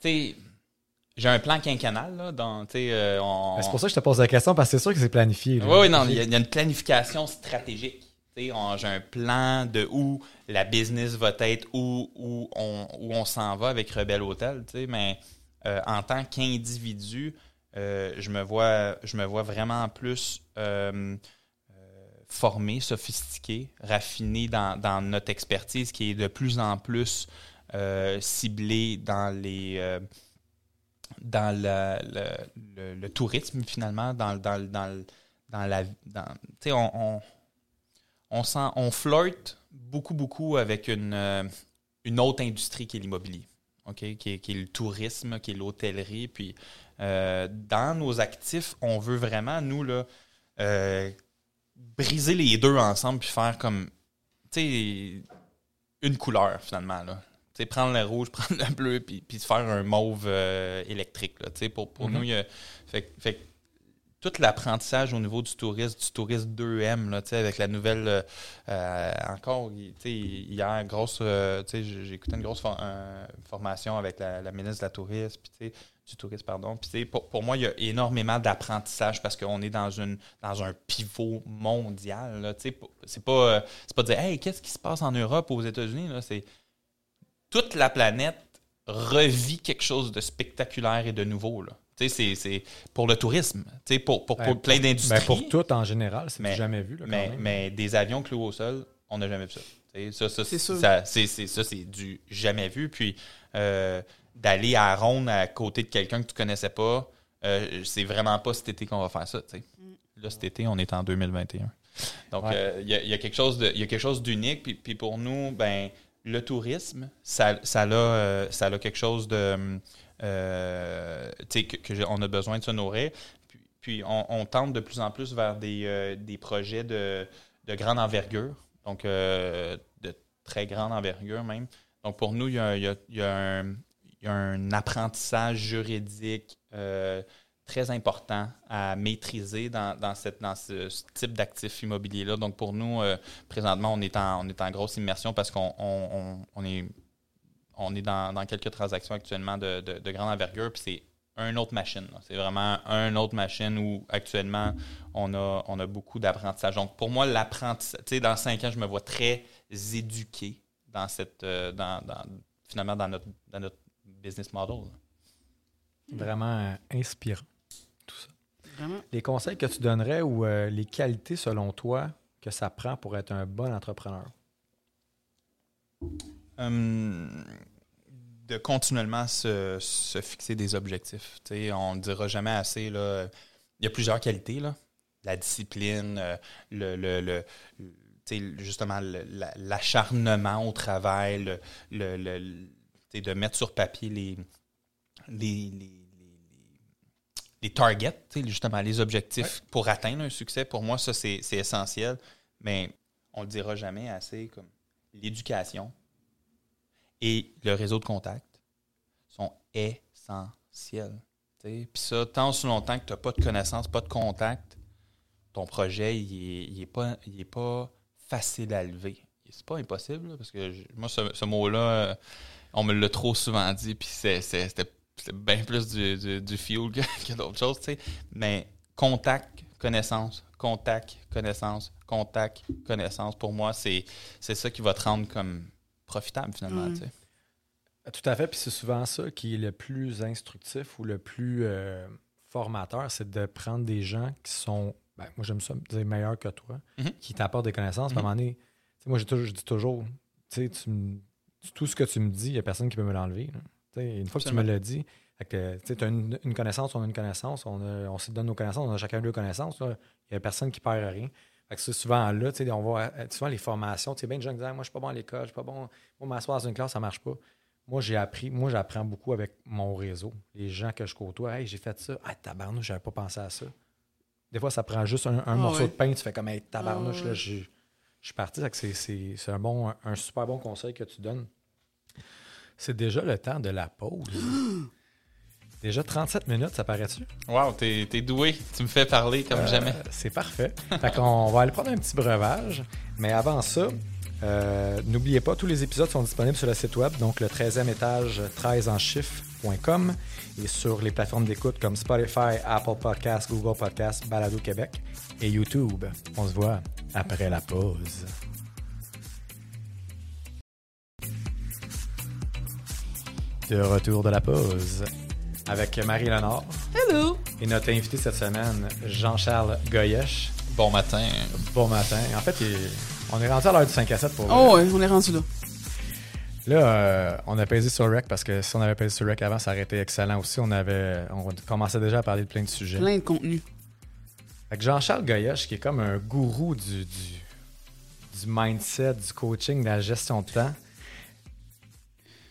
tu sais, j'ai un plan quinquennal, là. Dans, euh, on-
Ben, C'est pour ça que je te pose la question, parce que c'est sûr que c'est planifié. là.
Oui, oui, non, il y, a- il y a une planification stratégique. J'ai un plan de où la business va être, où, on, s'en va avec Rebelle Hôtel, mais euh, en tant qu'individu, euh, je, me vois, vraiment plus euh, formé, sophistiqué, raffiné dans, notre expertise qui est de plus en plus ciblée dans les... dans le, tourisme, finalement, dans, dans, dans, la. dans- on, sent, on flirte beaucoup, beaucoup avec une, euh, une autre industrie qui est l'immobilier? Qui est, qui est le tourisme, qui est l'hôtellerie. Puis, euh, dans nos actifs, on veut vraiment, nous, là, euh, briser les deux ensemble puis faire comme, tu sais, une couleur, finalement, là. Prendre le rouge, prendre le bleu, puis, puis faire un mauve euh, électrique. Là, pour pour
Mhm.
nous, il y a, fait, fait tout l'apprentissage au niveau du tourisme, du tourisme 2M, là, avec la nouvelle. euh, euh, encore, hier, grosse. euh, j'ai écouté une grosse for- formation avec la, ministre de la Tourisme, du tourisme, pardon. Pour, pour moi, il y a énormément d'apprentissage parce qu'on est dans, une, dans un pivot mondial. C'est pas, euh, pas dire, hey, qu'est-ce qui se passe en Europe ou aux États-Unis? C'est toute la planète revit quelque chose de spectaculaire et de nouveau. Là. Tu sais, c'est- c'est pour le tourisme, tu sais, pour, pour,
Ben,
pour plein
pour-
d'industries.
Ben, pour tout en général, c'est
Mais-
jamais vu. Là, quand
mais,
même.
mais des avions cloués au sol, on n'a jamais vu ça. Ça, ça,
C'est sûr.
ça, c'est, c'est- ça, c'est du jamais vu. Puis euh, d'aller à Ronde à côté de quelqu'un que tu connaissais pas, euh, c'est vraiment pas cet été qu'on va faire ça. tu sais. Là, cet été, on est en 2021. Donc,
Ouais.
euh, il y, a, il y a quelque chose de- il y a quelque chose d'unique. Puis, puis pour nous, ben, le tourisme, ça, ça, a, euh, ça a quelque chose de. Euh, a besoin de se nourrir. Puis, on, on tente de plus en plus vers des, euh, des projets de, de grande envergure, donc euh, de très grande envergure même. Donc pour nous, il y a, un, il y a un apprentissage juridique euh, très important à maîtriser dans, dans, cette, dans ce, type d'actifs immobiliers-là. Donc pour nous, présentement, on est, en, on est en grosse immersion parce qu'on on, on- on est, on est dans, dans quelques transactions actuellement de, de- de grande envergure, puis c'est un autre machine. C'est vraiment un autre machine où actuellement on a, on a beaucoup d'apprentissage. Donc pour moi, l'apprentissage, tu sais, dans cinq ans, je me vois très éduquer dans cette, euh, dans, dans- finalement dans notre, dans notre business model.
Vraiment euh, inspirant.
Vraiment.
Les conseils que tu donnerais ou euh, les qualités, selon toi, que ça prend pour être un bon entrepreneur?
Hum, de continuellement se, se fixer des objectifs. On ne dira jamais assez. Là, il y a plusieurs qualités. Là. La discipline, euh, le, le, le- justement l'acharnement au travail, le, le- de mettre sur papier les, les, les, les- targets, justement les objectifs pour atteindre un succès. Pour moi, ça, c'est c'est essentiel. Mais on ne le dira jamais assez comme l'éducation et le réseau de contact sont essentiels. Puis ça, tant aussi longtemps que tu n'as pas de connaissances, pas de contact, ton projet, il n'est est pas, pas facile à lever. C'est pas impossible, parce que moi, ce, mot-là, euh, on me l'a trop souvent dit, puis c'était bien plus du, du, fuel que, d'autres choses. Mais contact, connaissance, contact, connaissance, contact, connaissance, pour moi, c'est ça qui va te rendre comme profitable, finalement,
Mm.
tu sais.
Tout à fait, puis c'est souvent ça qui est le plus instructif ou le plus euh, formateur, c'est de prendre des gens qui sont, ben, moi j'aime ça dire meilleurs que toi,
Mhm.
qui t'apportent des connaissances. À un moment donné, moi j'ai toujours- je dis toujours, tu sais, tu me- tout ce que tu me dis, il n'y a personne qui peut me l'enlever. là. Tu sais, Une fois que tu me l'as dit, tu as une, une connaissance, on a une connaissance, on, a- on se donne nos connaissances, on a chacun deux connaissances. Il n'y a personne qui perd rien. Fait que c'est souvent là, tu sais, on voit euh, souvent les formations, tu sais, bien de gens qui disent Ah, Moi, je suis pas bon à l'école, je suis pas bon, moi, m'asseoir dans une classe, ça marche pas. Moi, j'ai appris, moi, j'apprends beaucoup avec mon réseau. Les gens que je côtoie, hey, j'ai fait ça. Ah, tabarnouche, j'avais pas pensé à ça. Des fois, ça prend juste un, un
Ah
morceau
ouais.
de pain, tu fais comme, hey, tabarnouche,
Ah
là, je suis parti. C'est- c'est un, bon, un super bon conseil que tu donnes. C'est déjà le temps de la pause. déjà 37 minutes, ça paraît-tu?
Wow, t'es doué. Tu me fais parler comme
Euh,
jamais.
C'est parfait. fait qu'on va aller prendre un petit breuvage. Mais avant ça, euh, n'oubliez pas, tous les épisodes sont disponibles sur le site web, donc le 13e étage 13 en chiffre.com et sur les plateformes d'écoute comme Spotify, Apple Podcasts, Google Podcasts, Balado Québec et YouTube. On se voit après la pause. De retour de la pause avec Marie-Léonard
Hello!
et notre invité cette semaine, Jean-Charles Goyesh.
Bon matin.
Bon matin. En fait, il- on est rendu à l'heure du 5 à 7 pour
Oh, ouais, on est rendu là.
Là, euh, on a pesé sur Rec parce que si on avait pesé sur Rec avant, ça aurait été excellent aussi. On avait on commençait déjà à parler de plein de sujets.
Plein de contenu.
Fait que Jean-Charles Goyesh, qui est comme un gourou du, du, du mindset, du coaching, de la gestion de temps.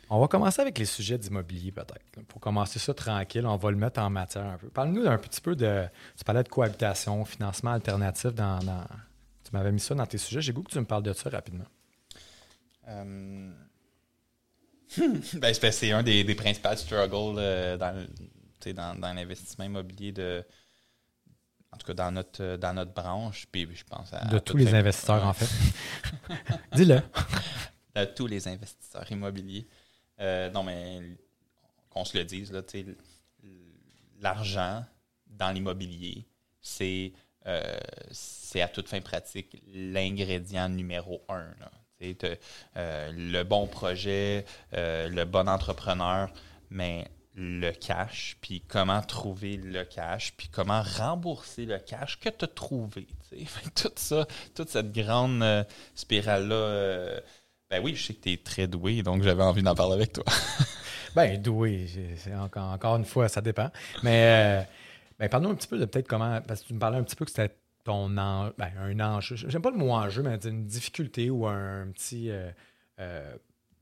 On va commencer avec les sujets d'immobilier, peut-être. Pour commencer ça tranquille, on va le mettre en matière un peu. Parle-nous un petit peu de. Tu parlais de cohabitation, financement alternatif dans. dans- tu m'avais mis ça dans tes sujets. J'ai goût que tu me parles de ça rapidement.
Euh, ben, c'est- un des, des principaux struggles euh, dans, dans, dans l'investissement immobilier de. En tout cas, dans notre, euh, dans notre branche. Puis je pense à.
De
à
tous les investisseurs, en fait. Dis-le.
de tous les investisseurs immobiliers. Euh, non, mais qu'on se le dise, là, l'argent dans l'immobilier, c'est euh, c'est à toute fin pratique l'ingrédient numéro un. euh, le bon projet, le bon entrepreneur, mais le cash, puis comment trouver le cash, puis comment rembourser le cash que tu as trouvé. Tout ça, toute cette grande spirale-là, ben oui, je sais que tu es très doué, donc j'avais envie d'en parler avec toi.
Ben, doué, encore, encore une fois, ça dépend. Mais euh, ben, parle-nous un petit peu de peut-être comment. Parce que tu me parlais un petit peu que c'était ton en, ben, un enjeu. J'aime pas le mot enjeu, mais une difficulté ou un petit. euh, euh,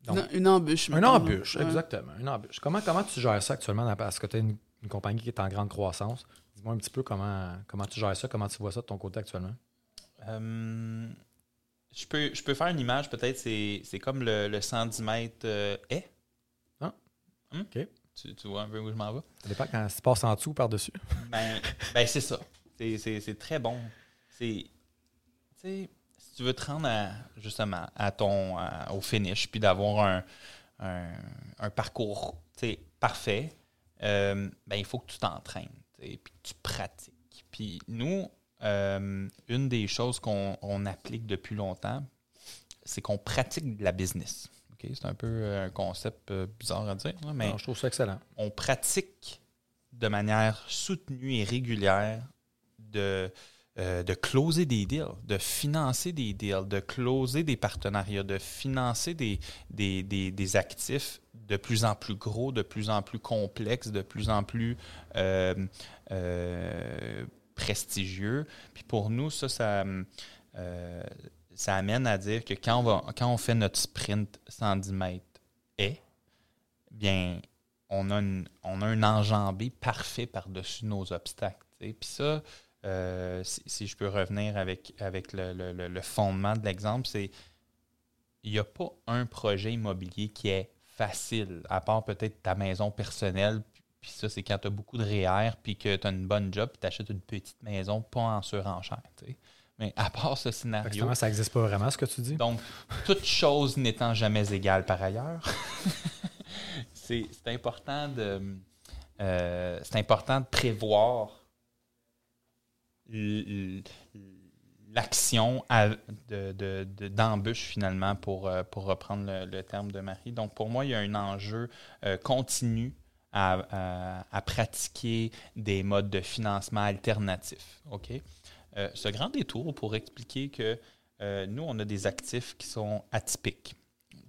donc,
Une, une embûche.
un
mettons,
embûche, exactement. Une embûche. Comment, comment tu gères ça actuellement dans- parce que tu as une, une compagnie qui est en grande croissance? Dis-moi un petit peu comment, comment tu gères ça, comment tu vois ça de ton côté actuellement.
Euh, je, peux, je peux faire une image, peut-être, c'est c'est comme le, le 110 mètres euh, est.
Ah,
Hmm?
OK.
Tu, tu vois un peu où je m'en vais?
Ça dépend quand tu passes en dessous ou par-dessus.
Ben, ben c'est ça. C'est- C'est c'est très bon. C'est. Tu sais, si tu veux te rendre à, justement à ton, à- au finish, puis d'avoir un, un, un parcours tu sais, parfait, euh, ben, il faut que tu t'entraînes, puis que tu pratiques. Puis nous, euh, une des choses qu'on on applique depuis longtemps, c'est qu'on pratique de la business. OK? C'est un peu euh, un concept euh, bizarre à dire, mais
Non, je trouve ça excellent.
on pratique de manière soutenue et régulière de, euh, de closer des deals, de financer des deals, de closer des partenariats, de financer des, des, des- des actifs de plus en plus gros, de plus en plus complexes, de plus en plus euh, prestigieux. Puis pour nous, ça, ça, euh, ça amène à dire que quand on, va, quand on fait notre sprint 110 mètres et, bien, on a, une- on a un enjambé parfait par-dessus nos obstacles. Puis ça, euh, si, je peux revenir avec, avec le- le fondement de l'exemple, c'est il n'y a pas un projet immobilier qui est facile, à part peut-être ta maison personnelle. Puis ça, c'est quand tu as beaucoup de REER, puis que tu as une bonne job, puis tu achètes une petite maison, pas en surenchère. Mais à part ce scénario,
ça n'existe pas vraiment, ce que tu dis.
donc, toute chose n'étant jamais égale par ailleurs, c'est important de euh, important de prévoir l'action à- de- d'embûche finalement pour, euh, pour reprendre le, le terme de Marie. Donc pour moi, il y a un enjeu euh, continu à, à- pratiquer des modes de financement alternatifs. OK? Euh, ce grand détour pour expliquer que euh, nous, on a des actifs qui sont atypiques,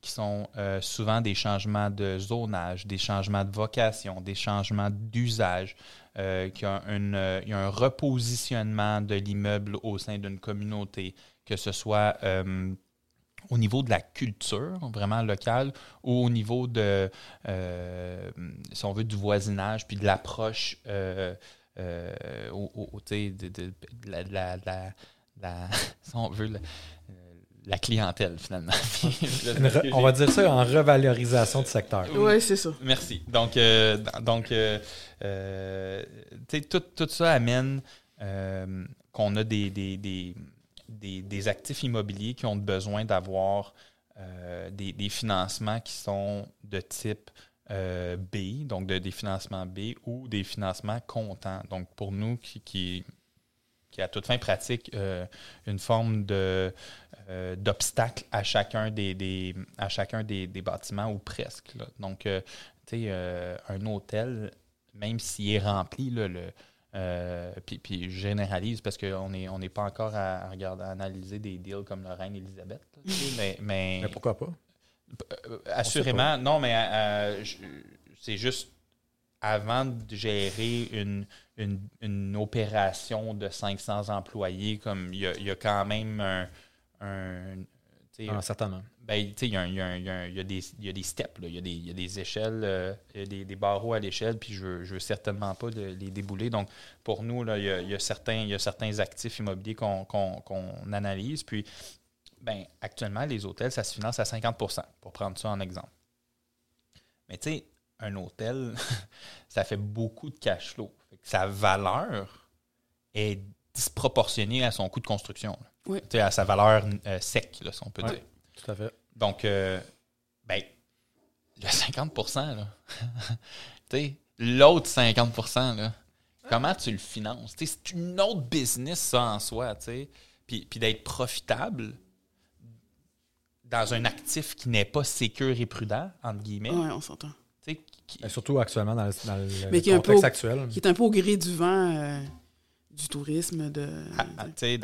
qui sont euh, souvent des changements de zonage, des changements de vocation, des changements d'usage, euh, qui ont euh, y a un repositionnement de l'immeuble au sein d'une communauté, que ce soit euh, au niveau de la culture vraiment locale ou au niveau de, euh, si on veut, du voisinage, puis de l'approche, euh, euh, au- au- de, de- de la, de la- de la- de la- si on veut, la, la clientèle finalement.
Re- on va dire ça en revalorisation du secteur.
Oui, c'est ça.
Merci. Donc, euh, donc euh, euh, tu sais, tout, tout ça amène euh, qu'on a des, des, des, des- actifs immobiliers qui ont besoin d'avoir euh, des, financements qui sont de type euh, B, donc de, des financements B ou des financements comptants. Donc, pour nous, qui, qui, à toute fin pratique euh, une forme d'obstacle à chacun des, bâtiments ou presque. Donc, tu sais, un hôtel, même s'il est rempli, le, euh, puis, puis je généralise parce qu'on n'est on n'est pas encore à, à regarder, à analyser des deals comme la reine Elisabeth. là, tu sais, mais, mais,
Mais pourquoi pas?
euh, assurément, non, mais euh, c'est juste avant de gérer une, une, une opération de 500 employés, comme il y a, il y a quand même un.
Ah, certainement.
ben, il y, a des, il y a des steps, il, y a des, il y a des échelles, euh, il y a des, des barreaux à l'échelle, puis je je veux certainement pas de- les débouler. Donc, pour nous, il, y a, y a certains, il y a certains actifs immobiliers qu'on analyse. Puis, ben, actuellement, les hôtels, ça se finance à 50% pour prendre ça en exemple. Mais tu sais, un hôtel, ça fait beaucoup de cash flow. Fait que sa valeur est disproportionnée à son coût de construction. là.
Oui.
Tu sais, à sa valeur euh, sec, là, si on peut
Ouais.
dire.
Tout à fait.
Donc, euh, ben, le 50 là. l'autre 50% là, comment tu le finances? C'est une autre business, ça, en soi, tu sais. Puis, puis d'être profitable dans un actif qui n'est pas sécure et prudent, entre guillemets.
Oui, on s'entend.
qui-
Et surtout actuellement, dans le, dans le
Mais qui est un
contexte
peu-
actuel.
Qui est un peu au gré du vent euh, du tourisme. De,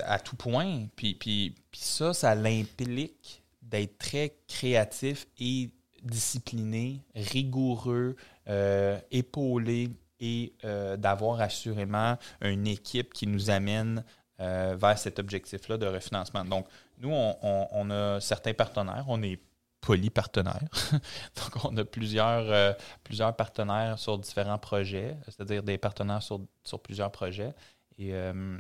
à, tout point. Puis, puis, puis ça, ça l'implique d'être très créatif et discipliné, rigoureux, euh, épaulé et euh, d'avoir assurément une équipe qui nous amène euh, vers cet objectif-là de refinancement. Donc, nous, on, on- on a certains partenaires, on est polypartenaires. Donc, on a plusieurs, euh, plusieurs partenaires sur différents projets, c'est-à-dire des partenaires sur, sur plusieurs projets. Et euh,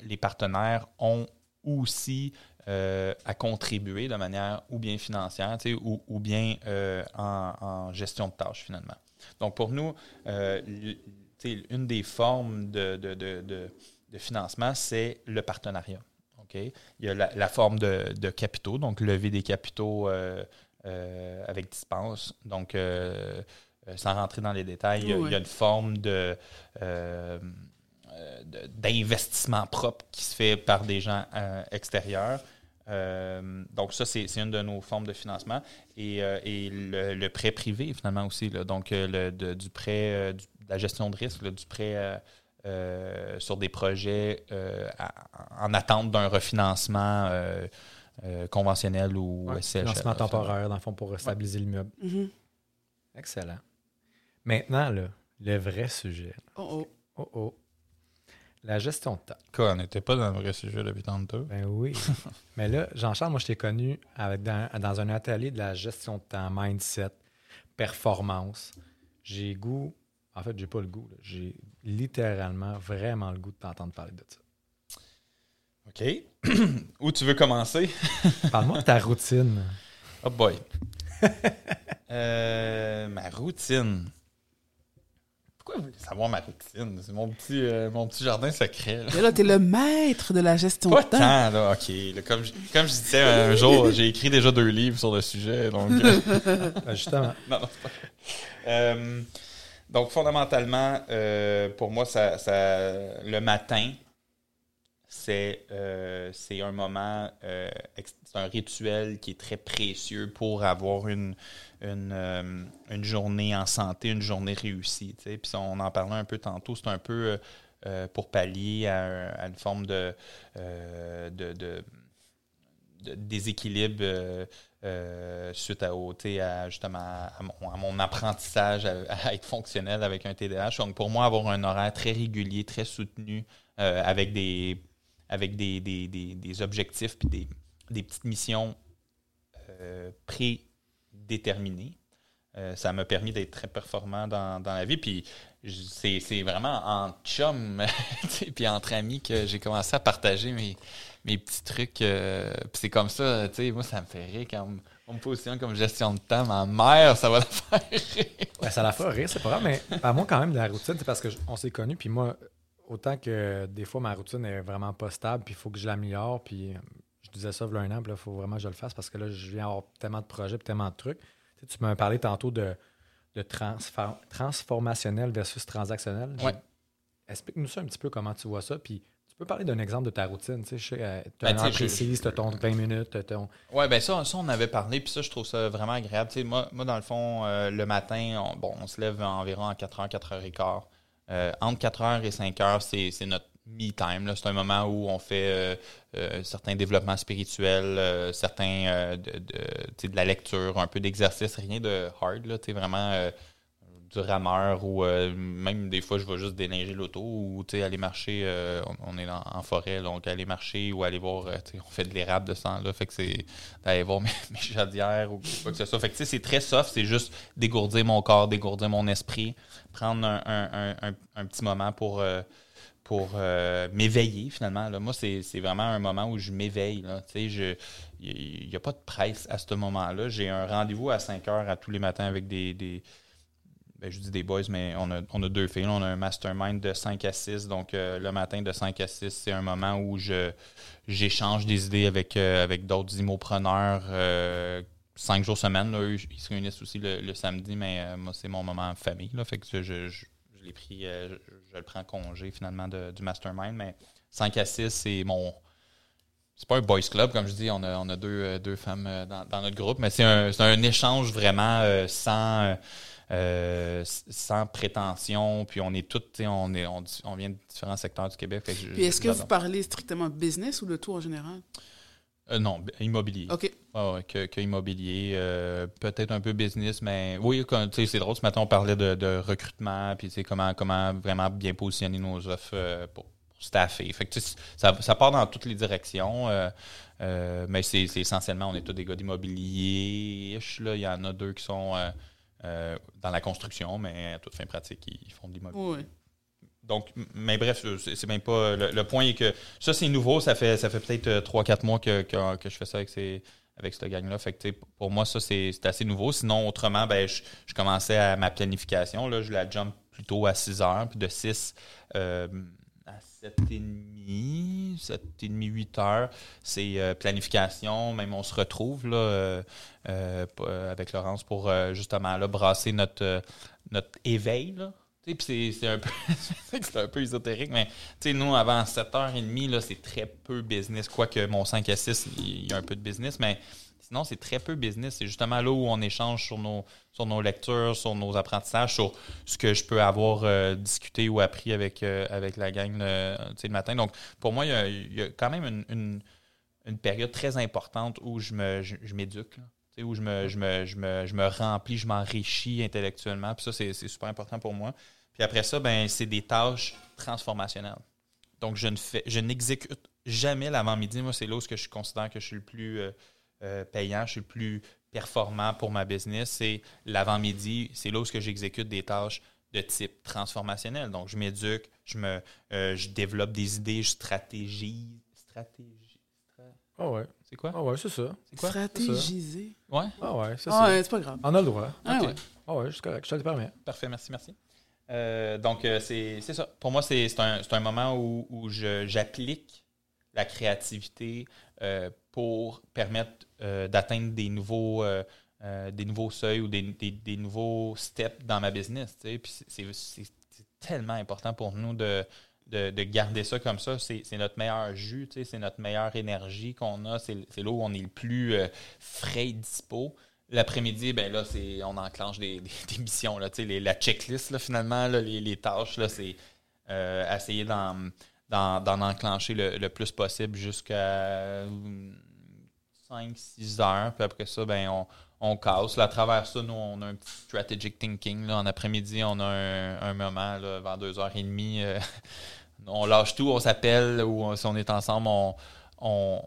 les partenaires ont aussi euh, à contribuer de manière ou bien financière, ou, ou bien euh, en, en gestion de tâches, finalement. Donc, pour nous, euh, une des formes de, de- de- de- de financement, c'est le partenariat. Il y a la, la forme de, de capitaux, donc lever des capitaux avec dispense. Donc, sans rentrer dans les détails, il y a,
Oui.
il y a une forme de- d'investissement propre qui se fait par des gens euh, extérieurs. Euh, donc, ça, c'est une de nos formes de financement. Et, euh, et le, le prêt privé, finalement, aussi. là. donc, euh, le, de- du prêt, euh, du- de la gestion de risque, là, du prêt euh, euh, sur des projets euh, à- en attente d'un refinancement euh, euh, conventionnel ou
Ouais,
SCHL,
financement temporaire, dans le fond, pour stabiliser l'immeuble.
Mhm.
Excellent. Maintenant, là, le vrai sujet.
Oh, oh.
Oh oh. La gestion de temps.
Quoi, on n'était pas dans le vrai sujet depuis tantôt.
Ben oui. Mais là, Jean-Charles, moi, je t'ai connu avec, dans, dans un atelier de la gestion de temps, mindset, performance. J'ai goût. En fait, j'ai pas le goût. J'ai littéralement vraiment le goût de t'entendre parler de ça.
OK. Où tu veux commencer?
Parle-moi de ta routine.
Oh boy. Euh, ma routine. Pourquoi vous voulez savoir ma routine? C'est mon petit, euh, mon petit jardin secret. là.
Mais là, t'es le maître de la gestion
Pas
de temps.
tant, là. OK. là, comme, je, comme je disais un jour, j'ai écrit déjà deux livres sur le sujet. Donc, euh,
Ben, justement.
non, non, c'est pas vrai. Euh, donc, fondamentalement, euh, pour moi, ça, ça- le matin, c'est euh, c'est un moment, euh, ex- c'est un rituel qui est très précieux pour avoir une, une, euh, une journée en santé, une journée réussie. Puis on en parlait un peu tantôt, c'est un peu euh, euh, pour pallier à, un- à une forme de, de, déséquilibre suite à, justement à mon, à mon apprentissage à, être fonctionnel avec un TDAH. Donc pour moi, avoir un horaire très régulier, très soutenu, avec des avec des, des, des- des objectifs puis des, des petites missions euh, prédéterminées. Euh, ça m'a permis d'être très performant dans, dans la vie. Puis c'est vraiment en chum, puis entre amis que j'ai commencé à partager mes, mes petits trucs. euh, puis c'est comme ça, tu sais, moi, ça me fait rire quand on, me positionne comme gestion de temps. Ma mère, ça va la faire rire.
Ben, ça la fait rire, c'est pas grave, mais ben, moi, quand même, la routine, c'est parce qu'on s'est connus, puis moi, autant que des fois, ma routine est vraiment pas stable, puis il faut que je l'améliore, puis disais ça il y a un an, il faut vraiment que je le fasse, parce que là, je viens avoir tellement de projets, tellement de trucs. Tu, sais, tu m'as parlé tantôt de, de transfor- transformationnel versus transactionnel.
Ouais.
Explique-nous ça un petit peu, comment tu vois ça, puis tu peux parler d'un exemple de ta routine, tu sais, euh, t'as
Ben, tu
t'as ton 20 minutes, ton...
Ouais, ben ça, ça, on avait parlé, puis ça, je trouve ça vraiment agréable. Tu sais, moi, moi, dans le fond, euh, le matin, on, bon, on se lève environ à 4h, 4h15. Euh, entre 4h et 5h, c'est c'est notre me-time. là. C'est un moment où on fait euh, euh, certains développements spirituels, euh, certains de, de, de la lecture, un peu d'exercice, rien de hard, là, vraiment du rameur ou même des fois je vais juste déneiger l'auto ou aller marcher on, est en, en forêt donc aller marcher ou aller voir on fait de l'érable de temps là fait que c'est d'aller voir mes, mes ou quoi que ce soit fait que c'est très soft c'est juste dégourdir mon corps dégourdir mon esprit prendre un, un- un- petit moment pour pour euh, m'éveiller finalement. Là. Moi, c'est vraiment un moment où je m'éveille. Il n'y a pas de presse à ce moment-là. J'ai un rendez-vous à 5 heures à tous les matins avec des, des, ben, je dis des boys, mais on a, on a deux filles. On a un mastermind de 5 à 6. Donc, euh, le matin de 5 à 6, c'est un moment où j'échange des idées avec, euh, avec d'autres immopreneurs. cinq jours semaine. Là, eux, ils se réunissent aussi le, samedi, mais moi, c'est mon moment en famille. Là, fait que je, je- je l'ai pris, euh, je, je le prends en congé finalement de- du mastermind. Mais 5 à 6, c'est mon. C'est pas un boys club, comme je dis, on a, on a deux, euh, deux femmes euh, dans, dans notre groupe, mais c'est un, c'est un échange vraiment euh, sans, euh, sans prétention. Puis on est sais, on, est, on, on vient de différents secteurs du Québec. je-
Puis est-ce que vous parlez strictement business ou le tout en général?
Euh, non, immobilier.
OK.
Ouais, que, que immobilier, euh, peut-être un peu business, mais oui, c'est drôle. Ce matin, on parlait de, de recrutement, puis comment, comment vraiment bien positionner nos offres euh, pour, pour staffer. Fait que, ça, ça part dans toutes les directions, mais c'est essentiellement, on est tous des gars d'immobilier. Il y en a deux qui sont dans la construction, mais à toute fin pratique, ils, ils font de l'immobilier.
Oui.
Donc, mais bref, c'est même pas. Le, le point est que ça, c'est nouveau. Ça fait, ça fait peut-être 3-4 mois que, que, je fais ça avec, ces, avec cette gang-là. Fait que, pour moi, ça, c'est assez nouveau. Sinon, autrement, ben, je, je commençais à ma planification. Là, je la jump plutôt à 6 heures, puis de 6 euh, à 7h30, 7h30, 8 heures. C'est euh, planification. Même on se retrouve là, euh, euh, euh, avec Laurence pour euh, justement brasser notre, euh, notre éveil. Puis c'est- un peu un peu ésotérique, mais nous, avant 7h30, là, c'est très peu business. Quoique mon 5 à 6, il y a un peu de business, mais sinon, c'est très peu business. C'est justement là où on échange sur nos, sur nos lectures, sur nos apprentissages, sur ce que je peux avoir euh, discuté ou appris avec, euh, avec la gang le, le matin. Donc, pour moi, il y a, il y a quand même une, une- période très importante où je je, je où je me, je, me, je, me, je me remplis, je m'enrichis intellectuellement. Puis ça, c'est super important pour moi. Puis après ça, ben, c'est des tâches transformationnelles. Donc, je ne fais, je n'exécute jamais l'avant-midi. Moi, c'est là où je considère que je suis le plus euh, euh, payant, je suis le plus performant pour ma business. C'est l'avant-midi. C'est là où j'exécute des tâches de type transformationnel. Donc, je m'éduque, je me, euh, je développe des idées, je. Stratégie. stra-
Ah ouais.
C'est quoi?
Ah ouais, c'est ça.
C'est quoi?
Stratégiser.
Ouais?
Ah ouais, c'est
Ah
ça.
ouais, c'est pas grave.
On a le droit.
Ah ouais.
Ah ouais, c'est correct, je te le permets.
Parfait, merci, merci. Euh, donc, euh, c'est c'est ça. Pour moi, c'est c'est un, c'est un moment où, où je- j'applique la créativité euh, pour permettre euh, d'atteindre des nouveaux euh, euh, des nouveaux seuils ou des, des- des nouveaux steps dans ma business. tu sais. Puis c'est tellement important pour nous de, de, de garder ça comme ça. C'est notre meilleur jus, c'est notre meilleure énergie qu'on a. C'est là où on est le plus euh, frais et dispo. L'après-midi, ben là, on enclenche des, missions. Là, la checklist, là, finalement, là, les, tâches, c'est euh, essayer d'en, enclencher le, le plus possible jusqu'à 5-6 heures. Puis après ça, ben, on, on casse. À travers ça, nous, on a un petit strategic thinking. En après-midi, on a un, moment là, vers 2h30. euh, on lâche tout, on s'appelle ou on- si on est ensemble, on,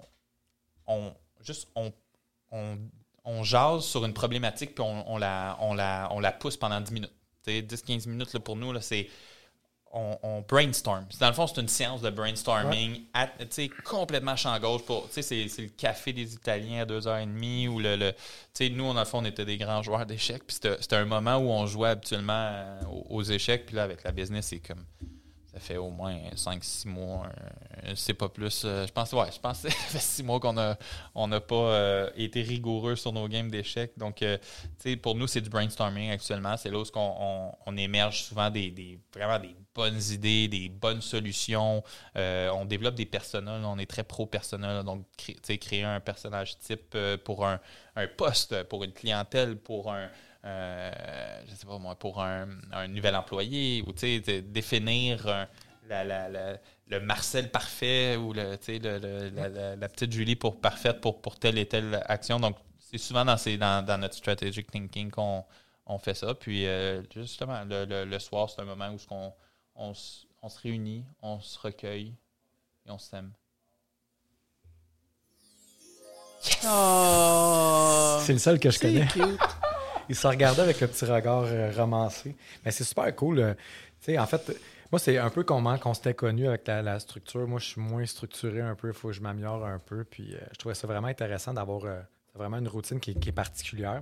juste on, jase sur une problématique puis on, la, pousse pendant 10 minutes. Tu sais, 10-15 minutes pour nous, c'est on, on brainstorm. Dans le fond, c'est une séance de brainstorming à- tu sais, complètement champ gauche. Pour, tu sais, c'est, c'est le café des Italiens à 2h30 ou le. le tu sais, nous, dans le fond, on était des grands joueurs d'échecs. Puis c'était, c'était un moment où on jouait habituellement euh, aux, aux échecs. Puis là, avec la business, c'est comme. Ça fait au moins 5-6 mois, euh, c'est pas plus. euh, je pense, ouais, je pense que ça fait 6 mois qu'on a on n'a pas euh, été rigoureux sur nos games d'échecs. Donc, euh, pour nous, c'est du brainstorming actuellement. C'est là où on, on, on émerge souvent des, vraiment des bonnes idées, des bonnes solutions. On développe des personnages. On est très pro-personnel. Donc, créer un personnage type pour un poste, pour une clientèle, pour un. Euh, je sais pas moi, pour un, un nouvel employé, ou tu sais, de définir un- la, la- la- le Marcel parfait ou le, tu sais, le- le- la, la- la petite Julie pour parfaite pour, pour telle et telle action. Donc, c'est souvent dans, ces, dans, dans notre strategic thinking qu'on on fait ça. Puis, euh, justement, le, le- le soir, c'est un moment où ce qu'on- on, se- on se réunit, on se recueille et on s'aime.
Oh.
C'est le seul que je connais.
Cute.
Il se regardait avec le petit regard euh, romancé. Mais c'est super cool. euh, en fait, moi, c'est un peu comment qu'on s'était connu avec la, structure. Moi, je suis moins structuré un peu. Il faut que je m'améliore un peu. Puis, euh, je trouvais ça vraiment intéressant d'avoir euh, vraiment une routine qui, est- particulière.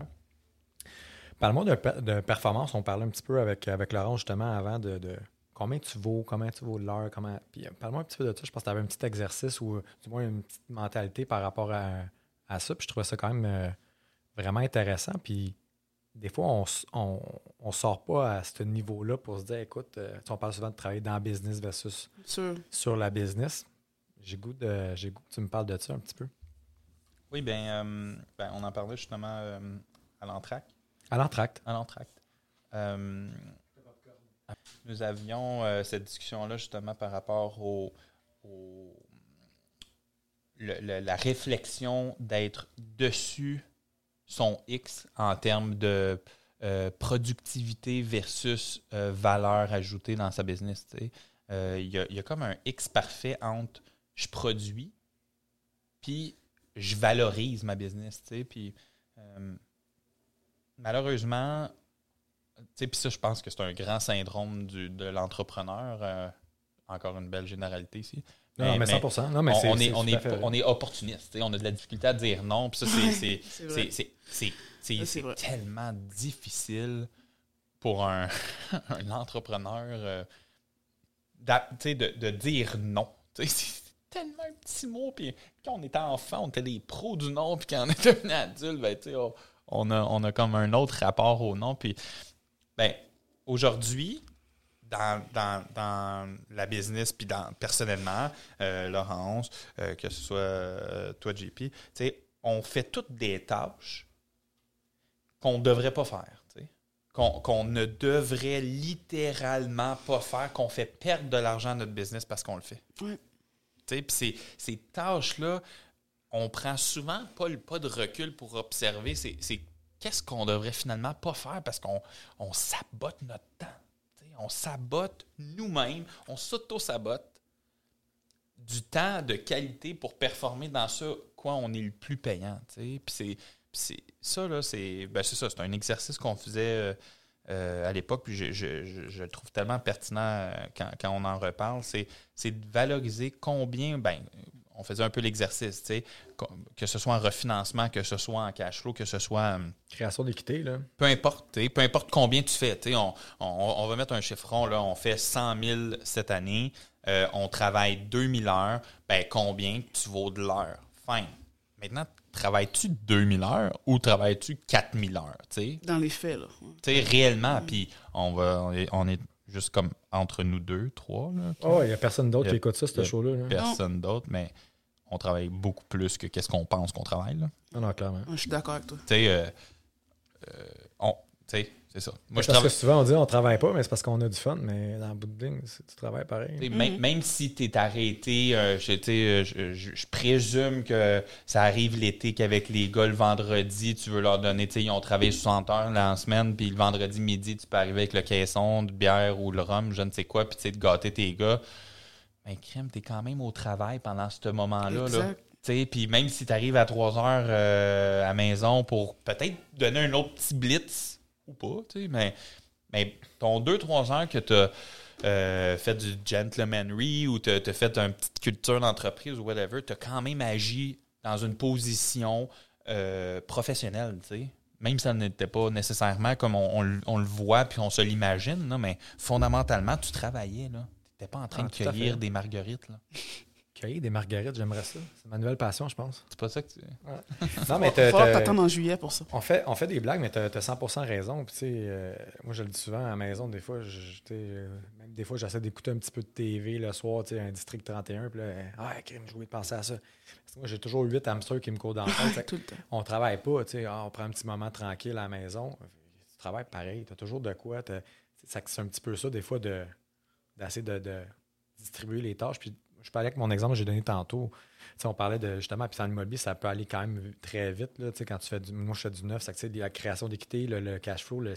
Parle-moi de, pe- de performance. On parlait un petit peu avec, avec Laurent justement avant de, combien tu vaux, combien tu vaux l'heure. Comment... Puis, parle-moi un petit peu de ça. Je pense que tu avais un petit exercice ou du moins une petite mentalité par rapport à, ça. Puis, je trouvais ça quand même vraiment intéressant. Puis, des fois, on, on sort pas à ce niveau-là pour se dire, écoute, euh, on parle souvent de travailler dans le business versus sur la business. J'ai goût de, j'ai goût que tu me parles de ça un petit peu.
Oui, ben, euh, ben, on en parlait justement euh, à l'entracte.
À l'entracte.
À l'entracte. Euh, nous avions euh, cette discussion-là justement par rapport au, au- le- le- la réflexion d'être dessus son X en termes de euh, productivité versus euh, valeur ajoutée dans sa business. Euh, Il y, a, y a comme un X parfait entre je produis puis je valorise ma business. malheureusement, puis ça, je pense que c'est un grand syndrome du- de l'entrepreneur. encore une belle généralité ici.
Non, mais,
mais
100 Non, mais
on, est, on, est, on est opportuniste. On a de la difficulté à dire non. Puis ça, c'est- tellement difficile pour un, un entrepreneur euh, d'a- tu sais, de, de dire non. Tu sais, C'est tellement un petit mot. Puis quand on était enfant, on était des pros du non. Puis quand on est devenu adulte, ben, tu sais, on, on a, on a comme un autre rapport au non. Puis ben, aujourd'hui, dans, dans, dans la business, puis dans, personnellement, euh, Laurence, euh, que ce soit euh, toi, JP, on fait toutes des tâches qu'on ne devrait pas faire. Qu'on qu'on ne devrait littéralement pas faire, qu'on fait perdre de l'argent à notre business parce qu'on le fait. Puis ces, ces tâches-là, on prend souvent pas le pas de recul pour observer. C'est c'est qu'est-ce qu'on devrait finalement pas faire parce qu'on on sabote notre temps. On sabote nous-mêmes, on s'auto-sabote du temps de qualité pour performer dans ça, quoi on est le plus payant. c'est- ça, c'est ben ça, c'est un exercice qu'on faisait euh, euh, à l'époque, puis je, le trouve tellement pertinent euh, quand, quand on en reparle, c'est c'est de valoriser combien, ben, on faisait un peu l'exercice, tu sais, que ce soit en refinancement, que ce soit en cash flow, que ce soit, euh,
Création d'équité, là.
peu importe, tu sais, peu importe combien tu fais, tu sais, on, on- on va mettre un chiffron, là, on fait 100 000 cette année, euh, on travaille 2000 heures, ben, combien tu vaux de l'heure? Fine. Maintenant, travailles-tu 2000 heures ou travailles-tu 4000 heures, tu sais?
Dans les faits, là.
Tu sais, réellement, puis on, va, on, est, on est juste comme entre nous deux, trois, là.
Oh, il n'y a personne d'autre qui écoute ça, ce
a
show-là. là.
Personne d'autre, mais on travaille beaucoup plus que qu'est-ce qu'on pense qu'on travaille, là.
Non, non, clairement.
Ouais, je suis d'accord avec toi.
Tu sais, euh, euh, on, tu sais, c'est ça. Moi, je
parce
travaille.
que souvent, on dit on travaille pas, mais c'est parce qu'on a du fun, mais dans le bout de ligne, c'est- tu travailles pareil.
T'sais, même, même si tu es arrêté, euh, je, t'sais, euh, je, je- je présume que ça arrive l'été qu'avec les gars, le vendredi, tu veux leur donner, ils ont travaillé 60 heures là, en semaine, puis le vendredi midi, tu peux arriver avec le caisson de bière ou le rhum, je ne sais quoi, puis tu sais, de gâter tes gars. Mais crème, tu es quand même au travail pendant ce moment-là. Là. Puis même si tu arrives à 3 heures euh, à la maison pour peut-être donner un autre petit blitz ou pas, t'sais, mais, mais ton 2-3 heures que tu as fait du gentlemanry ou tu as fait une petite culture d'entreprise ou whatever, tu as quand même agi dans une position euh, professionnelle, tu sais. Même si ça n'était pas nécessairement comme on, on le- on le voit puis on se l'imagine, là, mais fondamentalement, tu travaillais. Tu n'étais pas en train
Ah,
de cueillir des marguerites. Là.
Cueillir des marguerites, j'aimerais ça. C'est ma nouvelle passion, je pense.
C'est pas ça que tu.
Non, mais t'as- t'as-
t'attendre en juillet pour ça.
on fait, on fait des blagues, mais tu as, 100% raison. Puis, tu sais, euh, moi, je le dis souvent à la maison, des fois, je, euh, même des fois, j'essaie d'écouter un petit peu de TV le soir, tu sais, un District 31. Puis là, euh, ah, crime, j'ai oublié de penser à ça. Parce que moi, j'ai toujours huit hamsters qui me courent dans
Tout le temps.
on travaille pas, tu sais, ah, on prend un petit moment tranquille à la maison. Tu travailles pareil, tu as toujours de quoi. t'as- C'est un petit peu ça, des fois, de d'essayer de, de distribuer les tâches. Puis je parlais avec mon exemple que j'ai donné tantôt. On parlait de justement, puis dans l'immobilier, ça peut aller quand même très vite. Là, quand tu fais du. Moi, je fais du neuf, ça que, la création d'équité, le, le cash flow. le-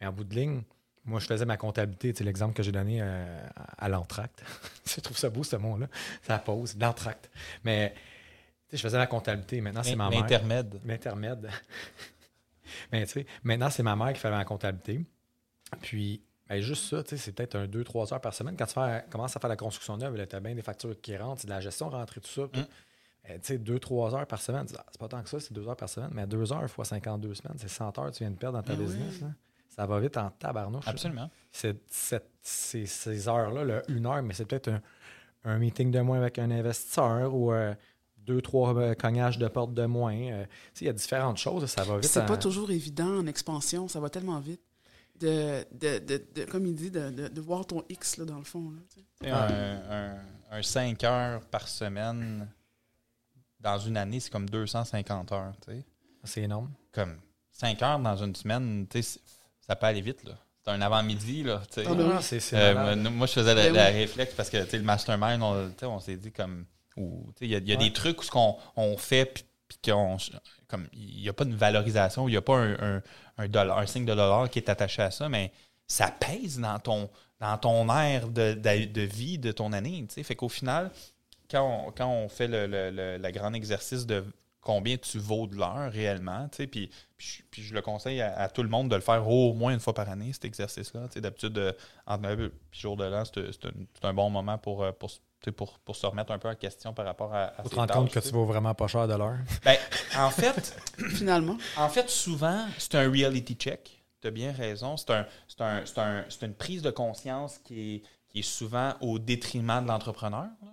mais en bout de ligne, moi, je faisais ma comptabilité. L'exemple que j'ai donné euh, à, l'entracte. je trouve ça beau, ce mot-là. Ça pose, l'entracte. Mais je faisais ma comptabilité. Maintenant, c'est ma mère.
L'intermède.
L'intermède. Mais tu sais, maintenant, c'est ma mère qui fait ma comptabilité. Puis, ben, juste ça, tu sais, c'est peut-être un 2-3 heures par semaine. Quand tu fais- commences à faire la construction neuve, tu as bien des factures qui rentrent, c'est de la gestion rentrée, tout ça.
Mm.
Euh, tu sais, 2-3 heures par semaine, Ah, c'est pas tant que ça, c'est 2 heures par semaine. Mais 2 heures fois 52 semaines, c'est 100 heures que tu viens de perdre dans ta
Ben oui.
business. Ça va vite en tabarnouche.
Absolument.
C'est- c'est- c'est- ces heures-là, là, une heure, mais c'est peut-être un, un meeting de moins avec un investisseur ou euh, deux, trois euh, cognages de porte de moins. euh. Tu sais, il y a différentes choses, ça va vite.
c'est pas toujours évident en expansion, ça va tellement vite. De, de, de, de- comme il dit, de, de, de voir ton X là, dans le fond. Là,
Un, un, un 5 heures par semaine dans une année, c'est comme 250 heures. tu sais.
C'est énorme.
Comme 5 heures dans une semaine, tu sais, c'est- ça peut aller vite. là. C'est un avant-midi. là.
Ah, ben.
Ah, c'est c'est
Euh, moi, moi, je faisais
Ben
le, le
oui.
réflexe parce que tu sais, le mastermind, on, on s'est dit comme. ou, tu sais, Il y a, y a
Ouais.
des trucs où ce qu'on on fait puis, puis qu'on comme il n'y a pas de valorisation, il n'y a pas un, un, dollar, un signe de dollar qui est attaché à ça, mais ça pèse dans ton, dans ton air de, de, vie de ton année. tu sais. Fait qu'au final, quand on, quand on fait le, le, grand exercice de combien tu vaux de l'heure réellement, puis, puis, je- puis je le conseille à, tout le monde de le faire au moins une fois par année, cet exercice-là. D'habitude, euh, entre Noël et jour de l'an, c'est un, bon moment pour, euh, pour, pour, pour se remettre un peu en question par rapport à, à ces
te rendre compte que
tu
vaux vraiment pas cher de l'heure.
Ben, en fait,
Finalement.
en fait, souvent, c'est un reality check. Tu as bien raison. C'est un, c'est un- c'est un- c'est une prise de conscience qui est, qui est souvent au détriment de l'entrepreneur. là.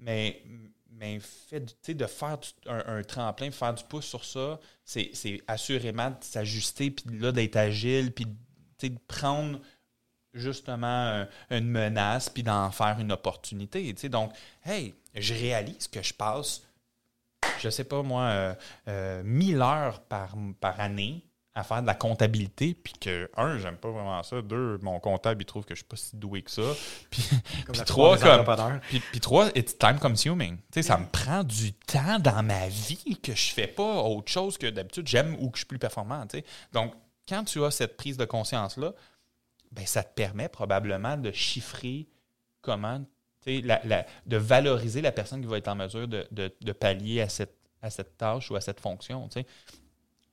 Mais, mais fait, du- tu sais, de faire du- un, un tremplin, faire du pouce sur ça, c'est c'est assurément de s'ajuster, puis là, d'être agile, puis tu sais, de prendre justement un- une menace puis d'en faire une opportunité. tu sais. Donc, hey, je réalise que je passe, je sais pas moi, euh, euh, 1000 heures par, par année à faire de la comptabilité, puis que, un, j'aime pas vraiment ça. Deux, mon comptable, il trouve que je suis pas si doué que ça. Puis, trois, comme, puis, puis trois, it's time consuming. Tu sais, ça me prend du temps dans ma vie que je fais pas autre chose que d'habitude j'aime ou que je suis plus performant. tu sais. Donc, quand tu as cette prise de conscience-là, ben, ça te permet probablement de chiffrer comment, de valoriser la personne qui va être en mesure de, de- de pallier à cette, à cette tâche ou à cette fonction.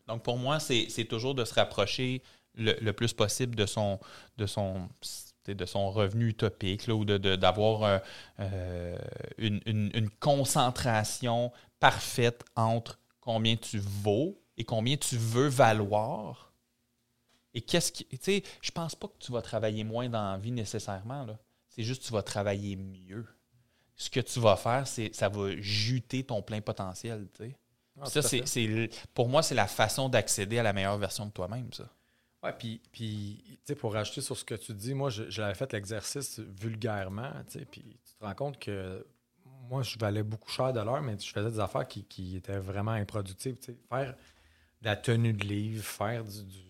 Donc, pour moi, c'est toujours de se rapprocher le, le plus possible de son, de son, de son revenu utopique là, ou d'avoir de, d'avoir euh, euh, une, une- une concentration parfaite entre combien tu vaux et combien tu veux valoir. Et qu'est-ce qui. Tu sais, je pense pas que tu vas travailler moins dans la vie nécessairement. là. C'est juste que tu vas travailler mieux. Ce que tu vas faire, c'est ça va juter ton plein potentiel. tu sais.
Ah,
ça, c'est, pour moi, c'est la façon d'accéder à la meilleure version de toi-même, ça.
Ouais, puis, puis tu sais, pour rajouter sur ce que tu dis, moi, j'avais fait l'exercice vulgairement, tu sais, puis tu te rends compte que moi, je valais beaucoup cher de l'heure, mais je faisais des affaires qui, qui étaient vraiment improductives, tu sais. Faire de la tenue de livre, faire du, du-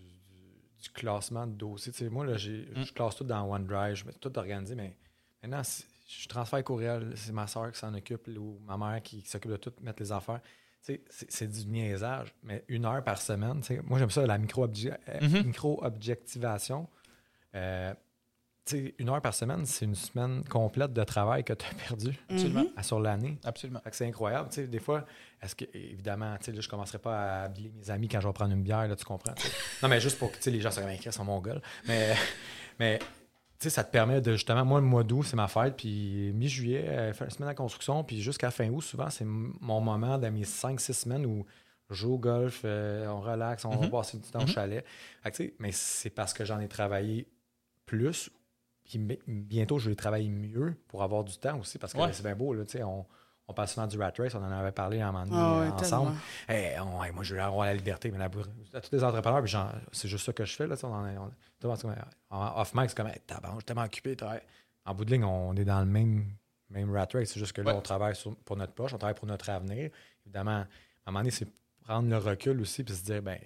du- classement de dossiers. Tu sais, moi, là, j'ai-
Mm.
je classe tout dans OneDrive, je mets tout organisé, mais maintenant, je transfère les courriels, c'est ma soeur qui s'en occupe, ou ma mère qui, qui s'occupe de tout, mettre les affaires. Tu sais, C'est du niaisage, mais une heure par semaine, tu sais, moi j'aime ça, la euh,
Mhm.
micro-objectivation. Euh, une heure par semaine, c'est une semaine complète de travail que tu as perdu
Absolument.
à- sur l'année.
Absolument.
C'est incroyable. Des fois, est-ce que, évidemment, tu sais, là, je ne commencerai pas à habiller mes amis quand je vais prendre une bière, là, tu comprends? Non, mais juste pour que les gens se remarquent, sont mon gueule. Mais, mais tu sais, ça te permet de justement, moi, le mois d'août, c'est ma fête, puis mi-juillet, euh, semaine de construction, puis jusqu'à fin août, souvent, c'est mon moment dans mes 5-6 semaines où je joue au golf, euh, on relaxe, on va
Mhm.
passer du temps au
Mhm.
chalet. Fait que, mais c'est parce que j'en ai travaillé plus, puis bi- bientôt, je vais travailler mieux pour avoir du temps aussi, parce que
Ouais.
c'est bien beau, là, tu sais, on, on parle souvent du rat race, on en avait parlé à un moment donné
Ah ouais,
ensemble. Hey, on- hey, moi, je veux avoir la liberté, mais la, à tous les entrepreneurs, puis genre, c'est juste ça que je fais. Là, on en on- off-mic, c'est comme, hey, tabarnak, je suis tellement occupé. t'as- En bout de ligne, on est dans le même, même rat race. C'est juste que là,
Ouais.
on travaille sur- pour notre poche, on travaille pour notre avenir. Évidemment, à un moment donné, c'est prendre le recul aussi, puis se dire, ben,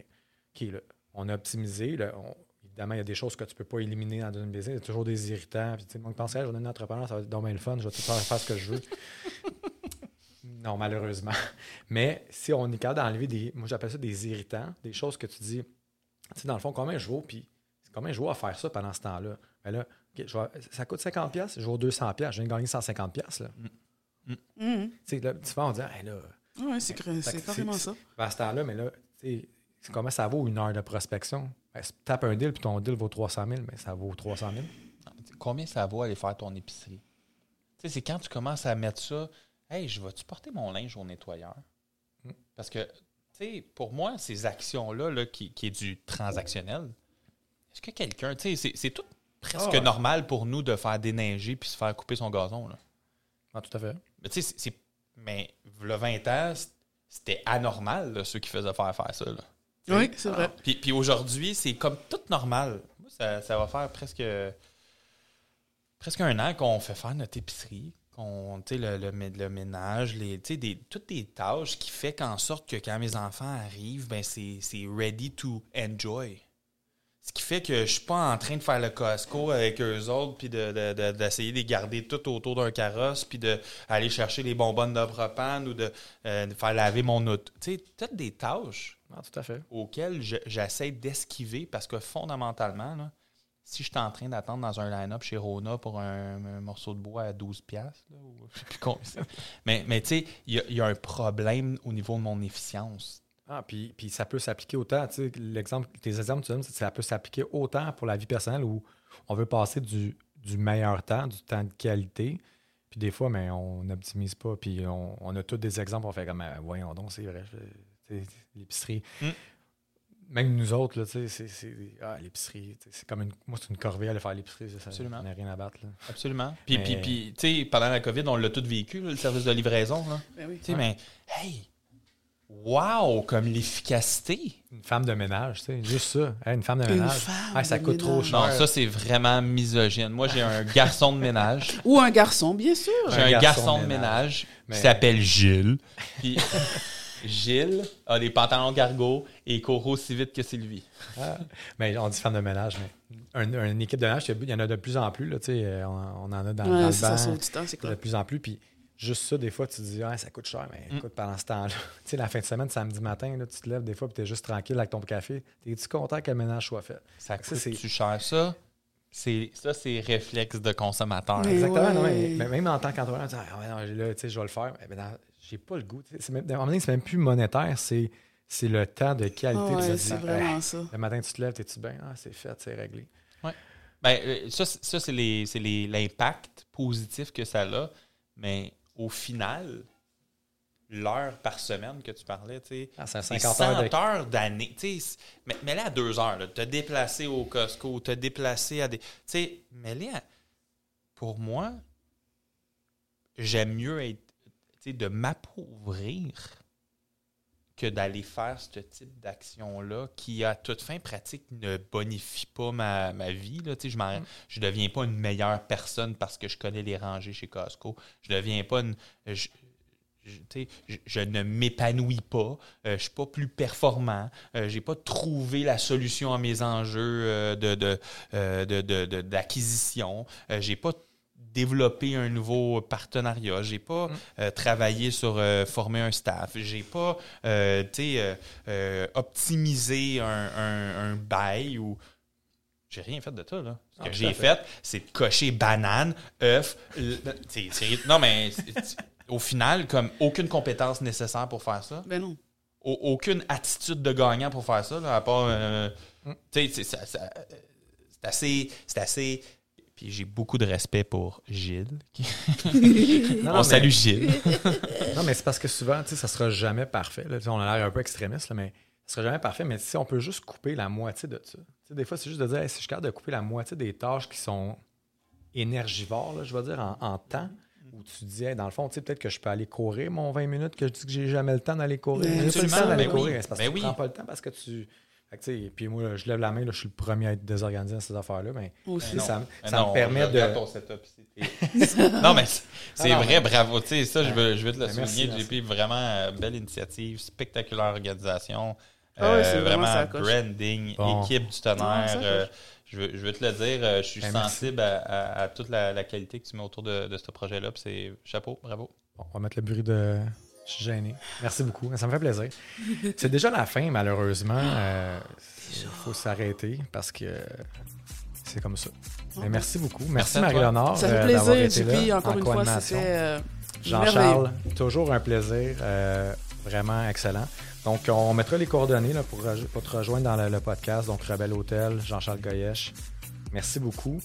OK, là, on a optimisé. là, on- évidemment, il y a des choses que tu peux pas éliminer dans une business. Il y a toujours des irritants. Puis, tu sais, le monde pense, Hey, je vais donner un entrepreneur, ça va être donc bien le fun, je vais tout faire, faire ce que je veux. non, malheureusement. Mais si on est capable d'enlever des. Moi, j'appelle ça des irritants, des choses que tu dis, tu sais, dans le fond, combien je vaux, puis combien je vaux à faire ça pendant ce temps-là? Ben là, je vais- ça coûte 50$, pièces, je vaux 200$, pièces, je viens de gagner 150$. pièces, Là.
Mhm.
Tu sais, là, souvent, on dit, hey, là,
ouais, c'est carrément ça.
à ce temps-là, mais là, tu sais, comment ça vaut une heure de prospection? Ben, tapes un deal, puis ton deal vaut 300 000, mais ça vaut 300 000.
Combien ça vaut aller faire ton épicerie? Tu sais, c'est quand tu commences à mettre ça, hey, je vais-tu porter mon linge au nettoyeur?
Mm.
Parce que, tu sais, pour moi, ces actions-là, là, qui, qui est du transactionnel, est-ce que quelqu'un, tu sais, c'est- tout presque
Ah
normal pour nous de faire déneiger puis se faire couper son gazon, là.
Ah, tout à fait.
Mais tu sais, c'est- mais le 20 ans, c'était anormal, là, ceux qui faisaient faire faire ça, là.
Oui, c'est vrai.
Puis, puis aujourd'hui, c'est comme tout normal. Moi, ça, ça va faire presque, presque un an qu'on fait faire notre épicerie, qu'on, le, le, le ménage, les, des, toutes des tâches qui fait qu'en sorte que quand mes enfants arrivent, ben c'est, c'est ready to enjoy. Ce qui fait que je suis pas en train de faire le Costco avec eux autres, puis de, de- de- d'essayer de les garder tout autour d'un carrosse, puis d'aller chercher les bonbonnes de propane ou de, euh, de faire laver mon auto. Tu sais, toutes des tâches
Ah, tout à fait.
auxquelles je- j'essaie d'esquiver parce que fondamentalement, là, si je suis en train d'attendre dans un line-up chez Rona pour un, un morceau de bois à 12$, piastres, là, ou je sais plus combien c'est. mais, mais tu sais, il y, a- il y a un problème au niveau de mon efficience.
Ah, puis, puis ça peut s'appliquer autant, tu sais, l'exemple, tes exemples que tu donnes, c'est que ça peut s'appliquer autant pour la vie personnelle où on veut passer du, du meilleur temps, du temps de qualité. Puis des fois, mais on n'optimise pas. Puis on, on a tous des exemples, on fait comme, Ah, voyons donc, c'est vrai, je- l'épicerie.
Mm.
Même nous autres, là, tu sais, c'est, c'est, ah, l'épicerie, c'est comme une, moi, c'est une corvée aller faire l'épicerie, ça, ça
Absolument.
n'a rien à battre, là.
Absolument. Puis,
Mais-
puis, puis tu sais, pendant la COVID, on l'a tout vécu, là, le service de livraison. Là.
Ben oui.
Tu sais, mais, hey, wow, comme l'efficacité.
Une femme de ménage, tu sais, juste ça. Hey, une femme de
Une
ménage.
femme
ça
de
coûte trop cher.
Non, ça, c'est vraiment misogyne. Moi, j'ai un garçon de ménage.
Ou un garçon, bien sûr.
J'ai un, garçon, de ménage,
Mais-
qui s'appelle Gilles. Puis Gilles a des pantalons cargo et il court aussi vite que Sylvie.
Ah, mais on dit femme de ménage, mais un- une équipe de ménage, il y en a de plus en plus. Là, tu sais, euh, on, on en a dans, dans
Ouais,
le
ça
banc,
temps, c'est
de plus en plus. Puis juste ça, des fois, tu te dis, ah, ça coûte cher, mais
Mm.
écoute, pendant ce temps-là, tu sais, la fin de semaine, samedi matin, là, tu te lèves des fois, puis tu es juste tranquille avec ton café. Es-tu content que le ménage soit fait?
Ça
Ça, c'est-
coûte-tu cher, ça? C'est, ça, c'est réflexe de consommateur.
Mais
Exactement. non,
ouais.
mais, mais même en tant qu'entrepreneur, tu dis, ah, ouais, non, là, tu sais, je vais le faire. Mais dans- j'ai pas le goût. C'est même, à un moment donné, c'est même plus monétaire, c'est, c'est le temps de qualité.
Ouais,
dis,
c'est
ah,
vraiment ça.
Le matin, tu te lèves, es-tu bien? Ah, c'est fait, c'est réglé.
Ben, euh, ça, c'est- ça, c'est, les, c'est les- l'impact positif que ça a. Mais au final, l'heure par semaine que tu parlais, tu sais,
Ah, c'est
c'est
50
100
heures de
heures d'année. Tu sais, c'est- mais, mais là, à deux heures, là, te déplacer au Costco, te déplacer à des. Tu sais, mais là, pour moi, j'aime mieux être. De m'appauvrir que d'aller faire ce type d'action-là qui, à toute fin pratique, ne bonifie pas ma, ma vie. Là. Je ne je deviens pas une meilleure personne parce que je connais les rangées chez Costco. Je deviens pas une. je- je, je- je ne m'épanouis pas, euh, je ne suis pas plus performant, euh, je n'ai pas trouvé la solution à mes enjeux euh, de, de, euh, de- de- de- d'acquisition, euh, j'ai pas développé un nouveau partenariat, j'ai pas euh, travaillé sur euh, former un staff, j'ai pas euh, tu sais, euh, euh, optimisé un, un, un bail ou j'ai rien fait de ça, là. Ce
Ah,
que
tout
j'ai
fait.
fait, c'est de cocher banane, œuf. Non, mais au final, comme aucune compétence nécessaire pour faire ça,
Ben non.
au- aucune attitude de gagnant pour faire ça, là, à part. euh,
Mm.
Tu sais, c'est ça- ça- c'est assez. C'est assez. Puis j'ai beaucoup de respect pour Gilles. qui-
Non,
On
mais-
salue Gilles.
Non, mais c'est parce que souvent, tu sais, ça sera jamais parfait. là. On a l'air un peu extrémiste, là, mais ça sera jamais parfait. Mais si on peut juste couper la moitié de ça. Tu sais, des fois, c'est juste de dire, Hey, si je suis capable de couper la moitié des tâches qui sont énergivores, là, je vais dire, en, en temps, où tu dis, Hey, dans le fond, tu sais, peut-être que je peux aller courir mon 20 minutes, que je dis que j'ai jamais le temps d'aller courir. J'ai pas le temps d'aller
oui.
courir. C'est parce que
Ben
tu
oui.
prends pas le temps parce que tu. Puis moi, là, je lève la main, là, je suis le premier à être désorganisé dans ces affaires-là. Mais
aussi.
ça,
Mais
ça
non,
me permet de.
ton setup, non, mais c'est
Ah
vrai,
mais-
bravo. Tu sais, ça, je veux, je veux te le
Ben,
souligner,
merci.
JP. Vraiment euh, belle initiative, spectaculaire organisation.
Ah
Euh,
vraiment
branding,
Bon.
équipe du tonnerre. euh, je, veux, je veux te le dire, je suis
Ben,
sensible à, à- à toute la, la qualité que tu mets autour de, de ce projet-là. c'est chapeau, bravo.
Bon, on va mettre le bruit de. Je suis gêné. Merci beaucoup. Ça me fait plaisir. C'est déjà la fin, malheureusement. Il faut s'arrêter parce que c'est comme ça. Mais merci beaucoup. Merci. Marie-Léonore.
Ça
euh,
fait
d'avoir
plaisir,
été là.
Encore
en
une fois, c'était euh,
Jean-Charles, toujours un plaisir. euh, vraiment excellent. Donc, on mettra les coordonnées là, pour, te rejoindre dans le, le podcast. Donc, Rebelle Hôtel, Jean-Charles Goyesh. Merci beaucoup.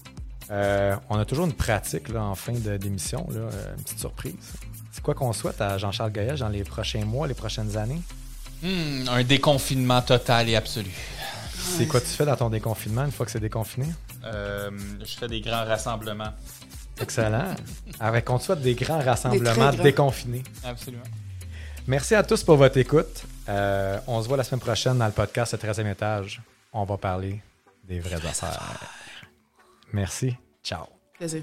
Euh, on a toujours une pratique là, en fin d'émission, euh, une petite surprise. C'est quoi qu'on souhaite à Jean-Charles Goyesh dans les prochains mois, les prochaines années?
Hmm, un déconfinement total et absolu.
C'est quoi tu fais dans ton déconfinement une fois que c'est déconfiné?
Euh, je fais des grands rassemblements.
Excellent. Avec on te souhaite des grands rassemblements
grands.
déconfinés.
Absolument.
Merci à tous pour votre écoute. Euh, on se voit la semaine prochaine dans le podcast Le 13e étage. On va parler des vraies affaires. Merci. Ciao.
Plaisir.